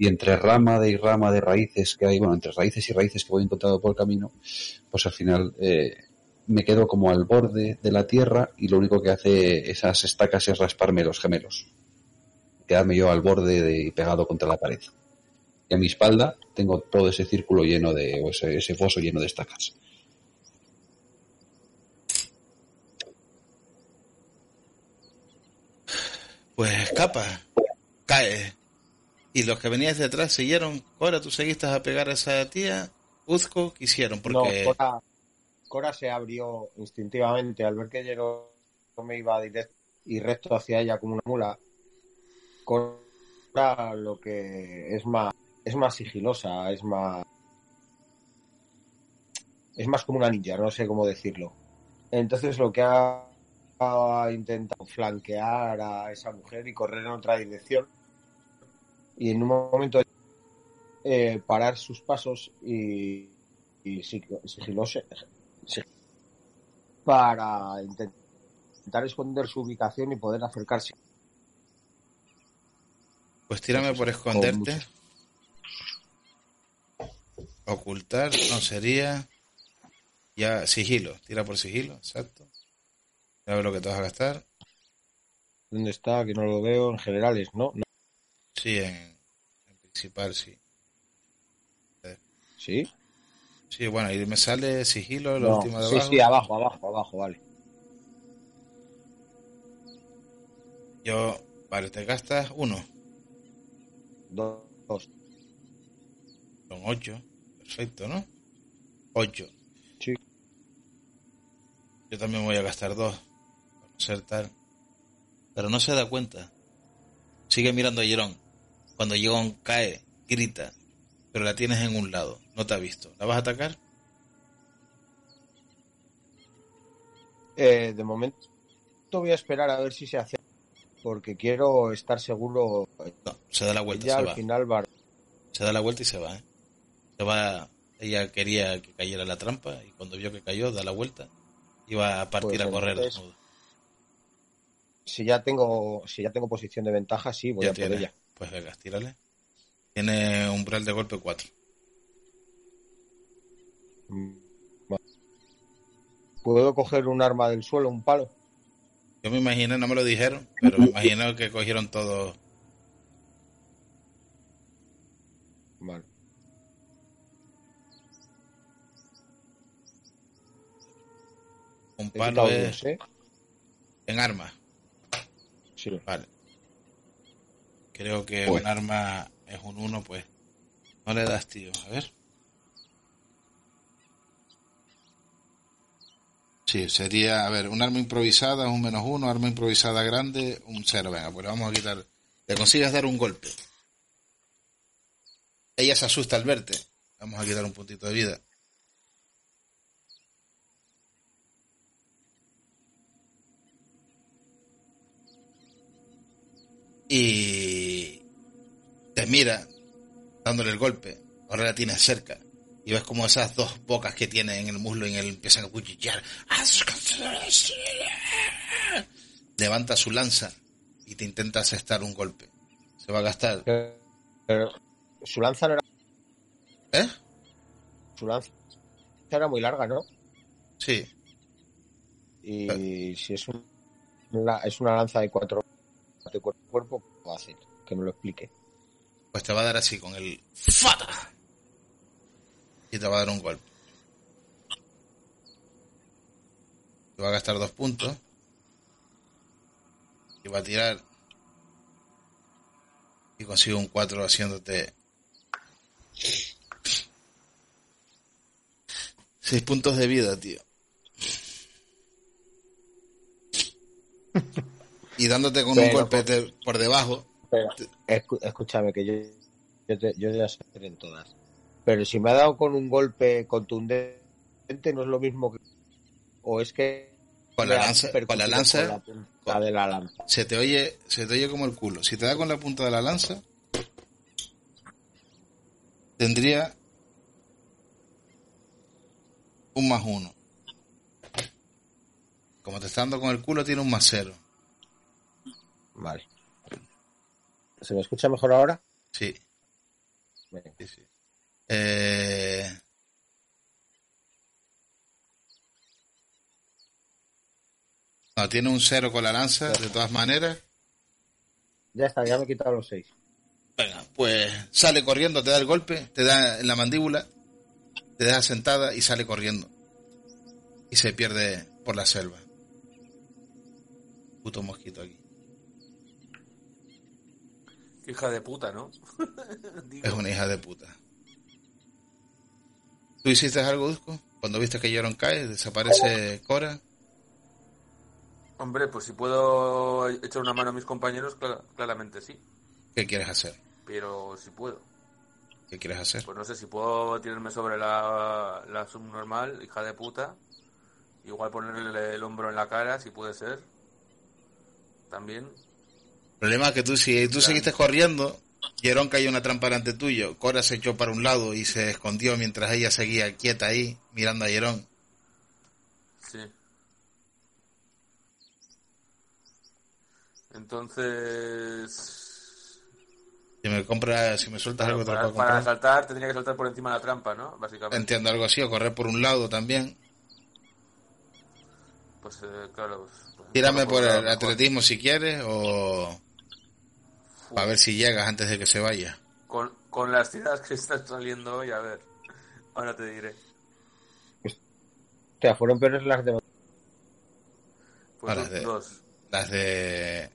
y entre rama de y rama de raíces que hay, bueno, entre raíces y raíces que voy encontrando por el camino, pues al final eh, me quedo como al borde de la tierra y lo único que hace esas estacas es rasparme los gemelos quedarme yo al borde de, pegado contra la pared. Y a mi espalda tengo todo ese círculo lleno de, o ese, ese foso lleno de estacas. Pues escapa, cae. Y los que venías detrás siguieron. Cora, tú seguiste a pegar a esa tía. Uzco, ¿qué hicieron? Porque No, Cora, Cora se abrió instintivamente al ver que yo me iba directo y recto hacia ella como una mula. Cora lo que es más es más sigilosa, es más es más como una ninja, no sé cómo decirlo. Entonces lo que ha, ha intentado flanquear a esa mujer y correr en otra dirección y en un momento eh, parar sus pasos y, y para intentar esconder su ubicación y poder acercarse. Pues tírame por esconderte. Ocultar, no sería. Ya, sigilo. Tira por sigilo, exacto. Ya ver lo que te vas a gastar. ¿Dónde está? Que no lo veo. En generales, ¿no? no. Sí, en, en principal, sí. ¿Sí? Sí, bueno, ahí me sale sigilo, la No. última de Sí, abajo. sí, abajo, abajo, abajo, vale. Yo, vale, te gastas uno. Dos. dos. Son ocho. Perfecto, ¿no? Ocho. Sí. Yo también voy a gastar dos. Para no ser tal. Pero no se da cuenta. Sigue mirando a Jerón. Cuando Jerón cae, grita. Pero la tienes en un lado. No te ha visto. ¿La vas a atacar? Eh, de momento voy a esperar a ver si se hace. Porque quiero estar seguro. No, se da la vuelta, Ella se al va. final va. Se da la vuelta y se va, ¿eh? Se va. Ella quería que cayera la trampa y cuando vio que cayó, da la vuelta. Iba a partir Pues a correr. entonces, desnudo. Si ya tengo, si ya tengo posición de ventaja, sí, voy Ya a por ella. Pues venga, tírale. Tiene umbral de golpe 4. Mm, vale. ¿Puedo coger un arma del suelo, un palo? Yo me imaginé, no me lo dijeron, pero me imagino que cogieron todo. Vale. Un palo es ¿eh? en arma. Sí. Vale. Creo que Pues. un arma es un 1, pues. No le das, tío. A ver. Sí, sería, a ver, un arma improvisada, un menos uno, arma improvisada grande, un cero. Venga, pues le vamos a quitar. Le consigues dar un golpe. Ella se asusta al verte. Vamos a quitar un puntito de vida. Y te mira dándole el golpe. Ahora la tienes cerca. Y ves como esas dos bocas que tiene en el muslo y en el empiezan a cuchillar. Levanta su lanza y te intenta asestar un golpe. Se va a gastar. Pero su lanza no era. ¿Eh? Su lanza era muy larga, ¿no? Sí. Y si es, un- es una lanza de cuatro de cuerpo a cuerpo, ¿qué va a hacer? Que me lo explique. Pues te va a dar así con el FATA. Y te va a dar un golpe. Te va a gastar dos puntos. Y va a tirar. Y consigue un 4 haciéndote. 6 puntos de vida, tío. [LAUGHS] Y dándote con un Pero, golpe de- por debajo. Pero, escúchame, que yo, yo, te- yo ya sé hacer en todas. Pero si me ha dado con un golpe contundente, no es lo mismo que. O es que. Con la lanza, con la lanza con la punta de la lanza. se te oye, se te oye como el culo. Si te da con la punta de la lanza, tendría un más uno. Como te está dando con el culo, tiene un más cero. Vale. ¿Se me escucha mejor ahora? Sí, Venga. sí, sí. Eh, No, tiene un cero con la lanza, de todas maneras. Ya está, ya me he quitado los seis. Venga, pues sale corriendo, te da el golpe, te da en la mandíbula, te deja sentada y sale corriendo. Y se pierde por la selva. Puto mosquito aquí. Hija de puta, ¿no? [LAUGHS] Es una hija de puta. ¿Tú hiciste algo, Dusko? Cuando viste que Yoron cae, desaparece Cora. Hombre, pues si puedo echar una mano a mis compañeros, clara- claramente sí. ¿Qué quieres hacer? Pero si puedo. ¿Qué quieres hacer? Pues no sé si puedo tirarme sobre la, la subnormal, hija de puta. Igual ponerle el hombro en la cara, si puede ser. También. El problema es que tú, si tú seguiste corriendo, Yoron cayó una trampa delante tuyo. Cora se echó para un lado y se escondió mientras ella seguía quieta ahí, mirando a Yoron. Sí. Entonces... Si me compras, si me sueltas algo, te lo para, puedo para saltar tendría que saltar por encima de la trampa, ¿no? Básicamente. Entiendo algo así, o correr por un lado también. Pues eh, claro. pues- pues Tírame por el mejor. atletismo si quieres, o A ver si llegas antes de que se vaya. Con, con las tiradas que están saliendo hoy, a ver. Ahora te diré. O sea, fueron peores las de. Pues dos- de- dos. Las de.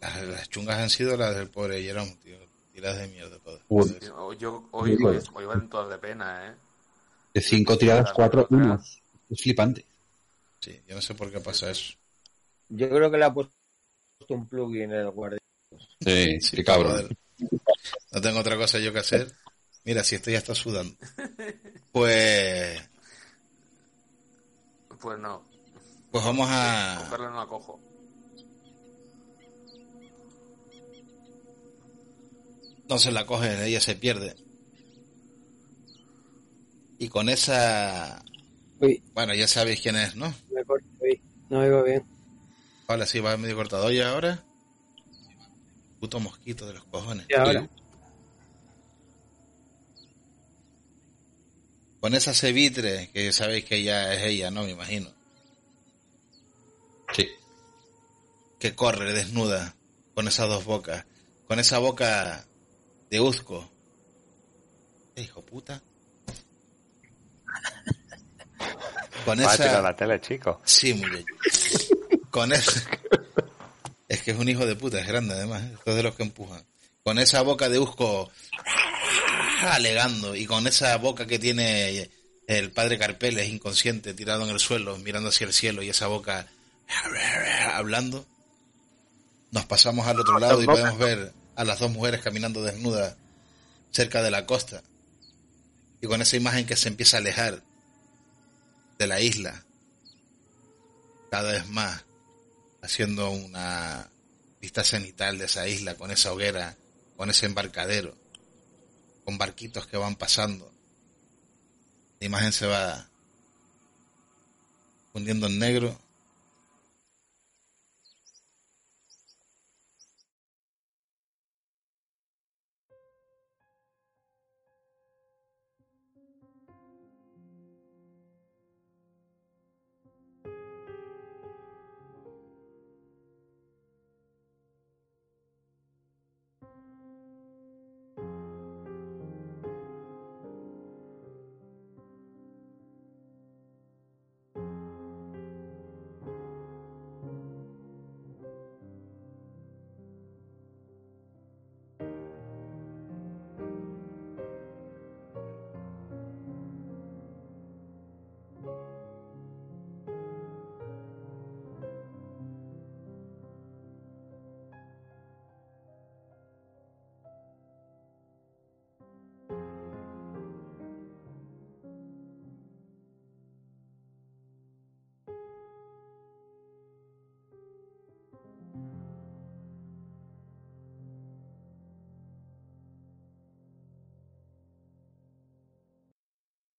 Las, las chungas han sido las del pobre Jerome, tío. Tiras de mierda, joder. Joder. Yo, yo- hoy, hoy, hoy van todas de pena, ¿eh? De cinco tiradas, cuatro unos. Es flipante. Sí, yo no sé por qué pasa eso. Yo creo que le ha puesto un plugin en el guardia. Sí, Sí, qué cabrón. joder. No tengo otra cosa yo que hacer. Mira, si esto ya está sudando. Pues. Pues no. Pues vamos a. Cogerla no la cojo. No se la coge, ella se pierde. Y con esa. Uy, Bueno, ya sabéis quién es, ¿no? me corto, uy, no oigo bien. Ahora sí va medio cortado. ¿Y ahora? Puto mosquito de los cojones. Y ahora, Con esa cevitre, que sabéis que ya es ella, ¿no? Me imagino. Sí. Que corre desnuda, con esas dos bocas. Con esa boca de Uzco. ¿Qué hijo puta? Con Va a tirar esa... la tele, chico. Sí, muchacho. Con esa... [LAUGHS] Es que es un hijo de puta, es grande además. ¿eh? Es de los que empujan. Con esa boca de Uzco alegando y con esa boca que tiene el padre Carpeles inconsciente tirado en el suelo mirando hacia el cielo y esa boca hablando nos pasamos al otro lado y podemos ver a las dos mujeres caminando desnudas cerca de la costa y con esa imagen que se empieza a alejar de la isla cada vez más haciendo una vista cenital de esa isla con esa hoguera con ese embarcadero con barquitos que van pasando. La imagen se va fundiendo en negro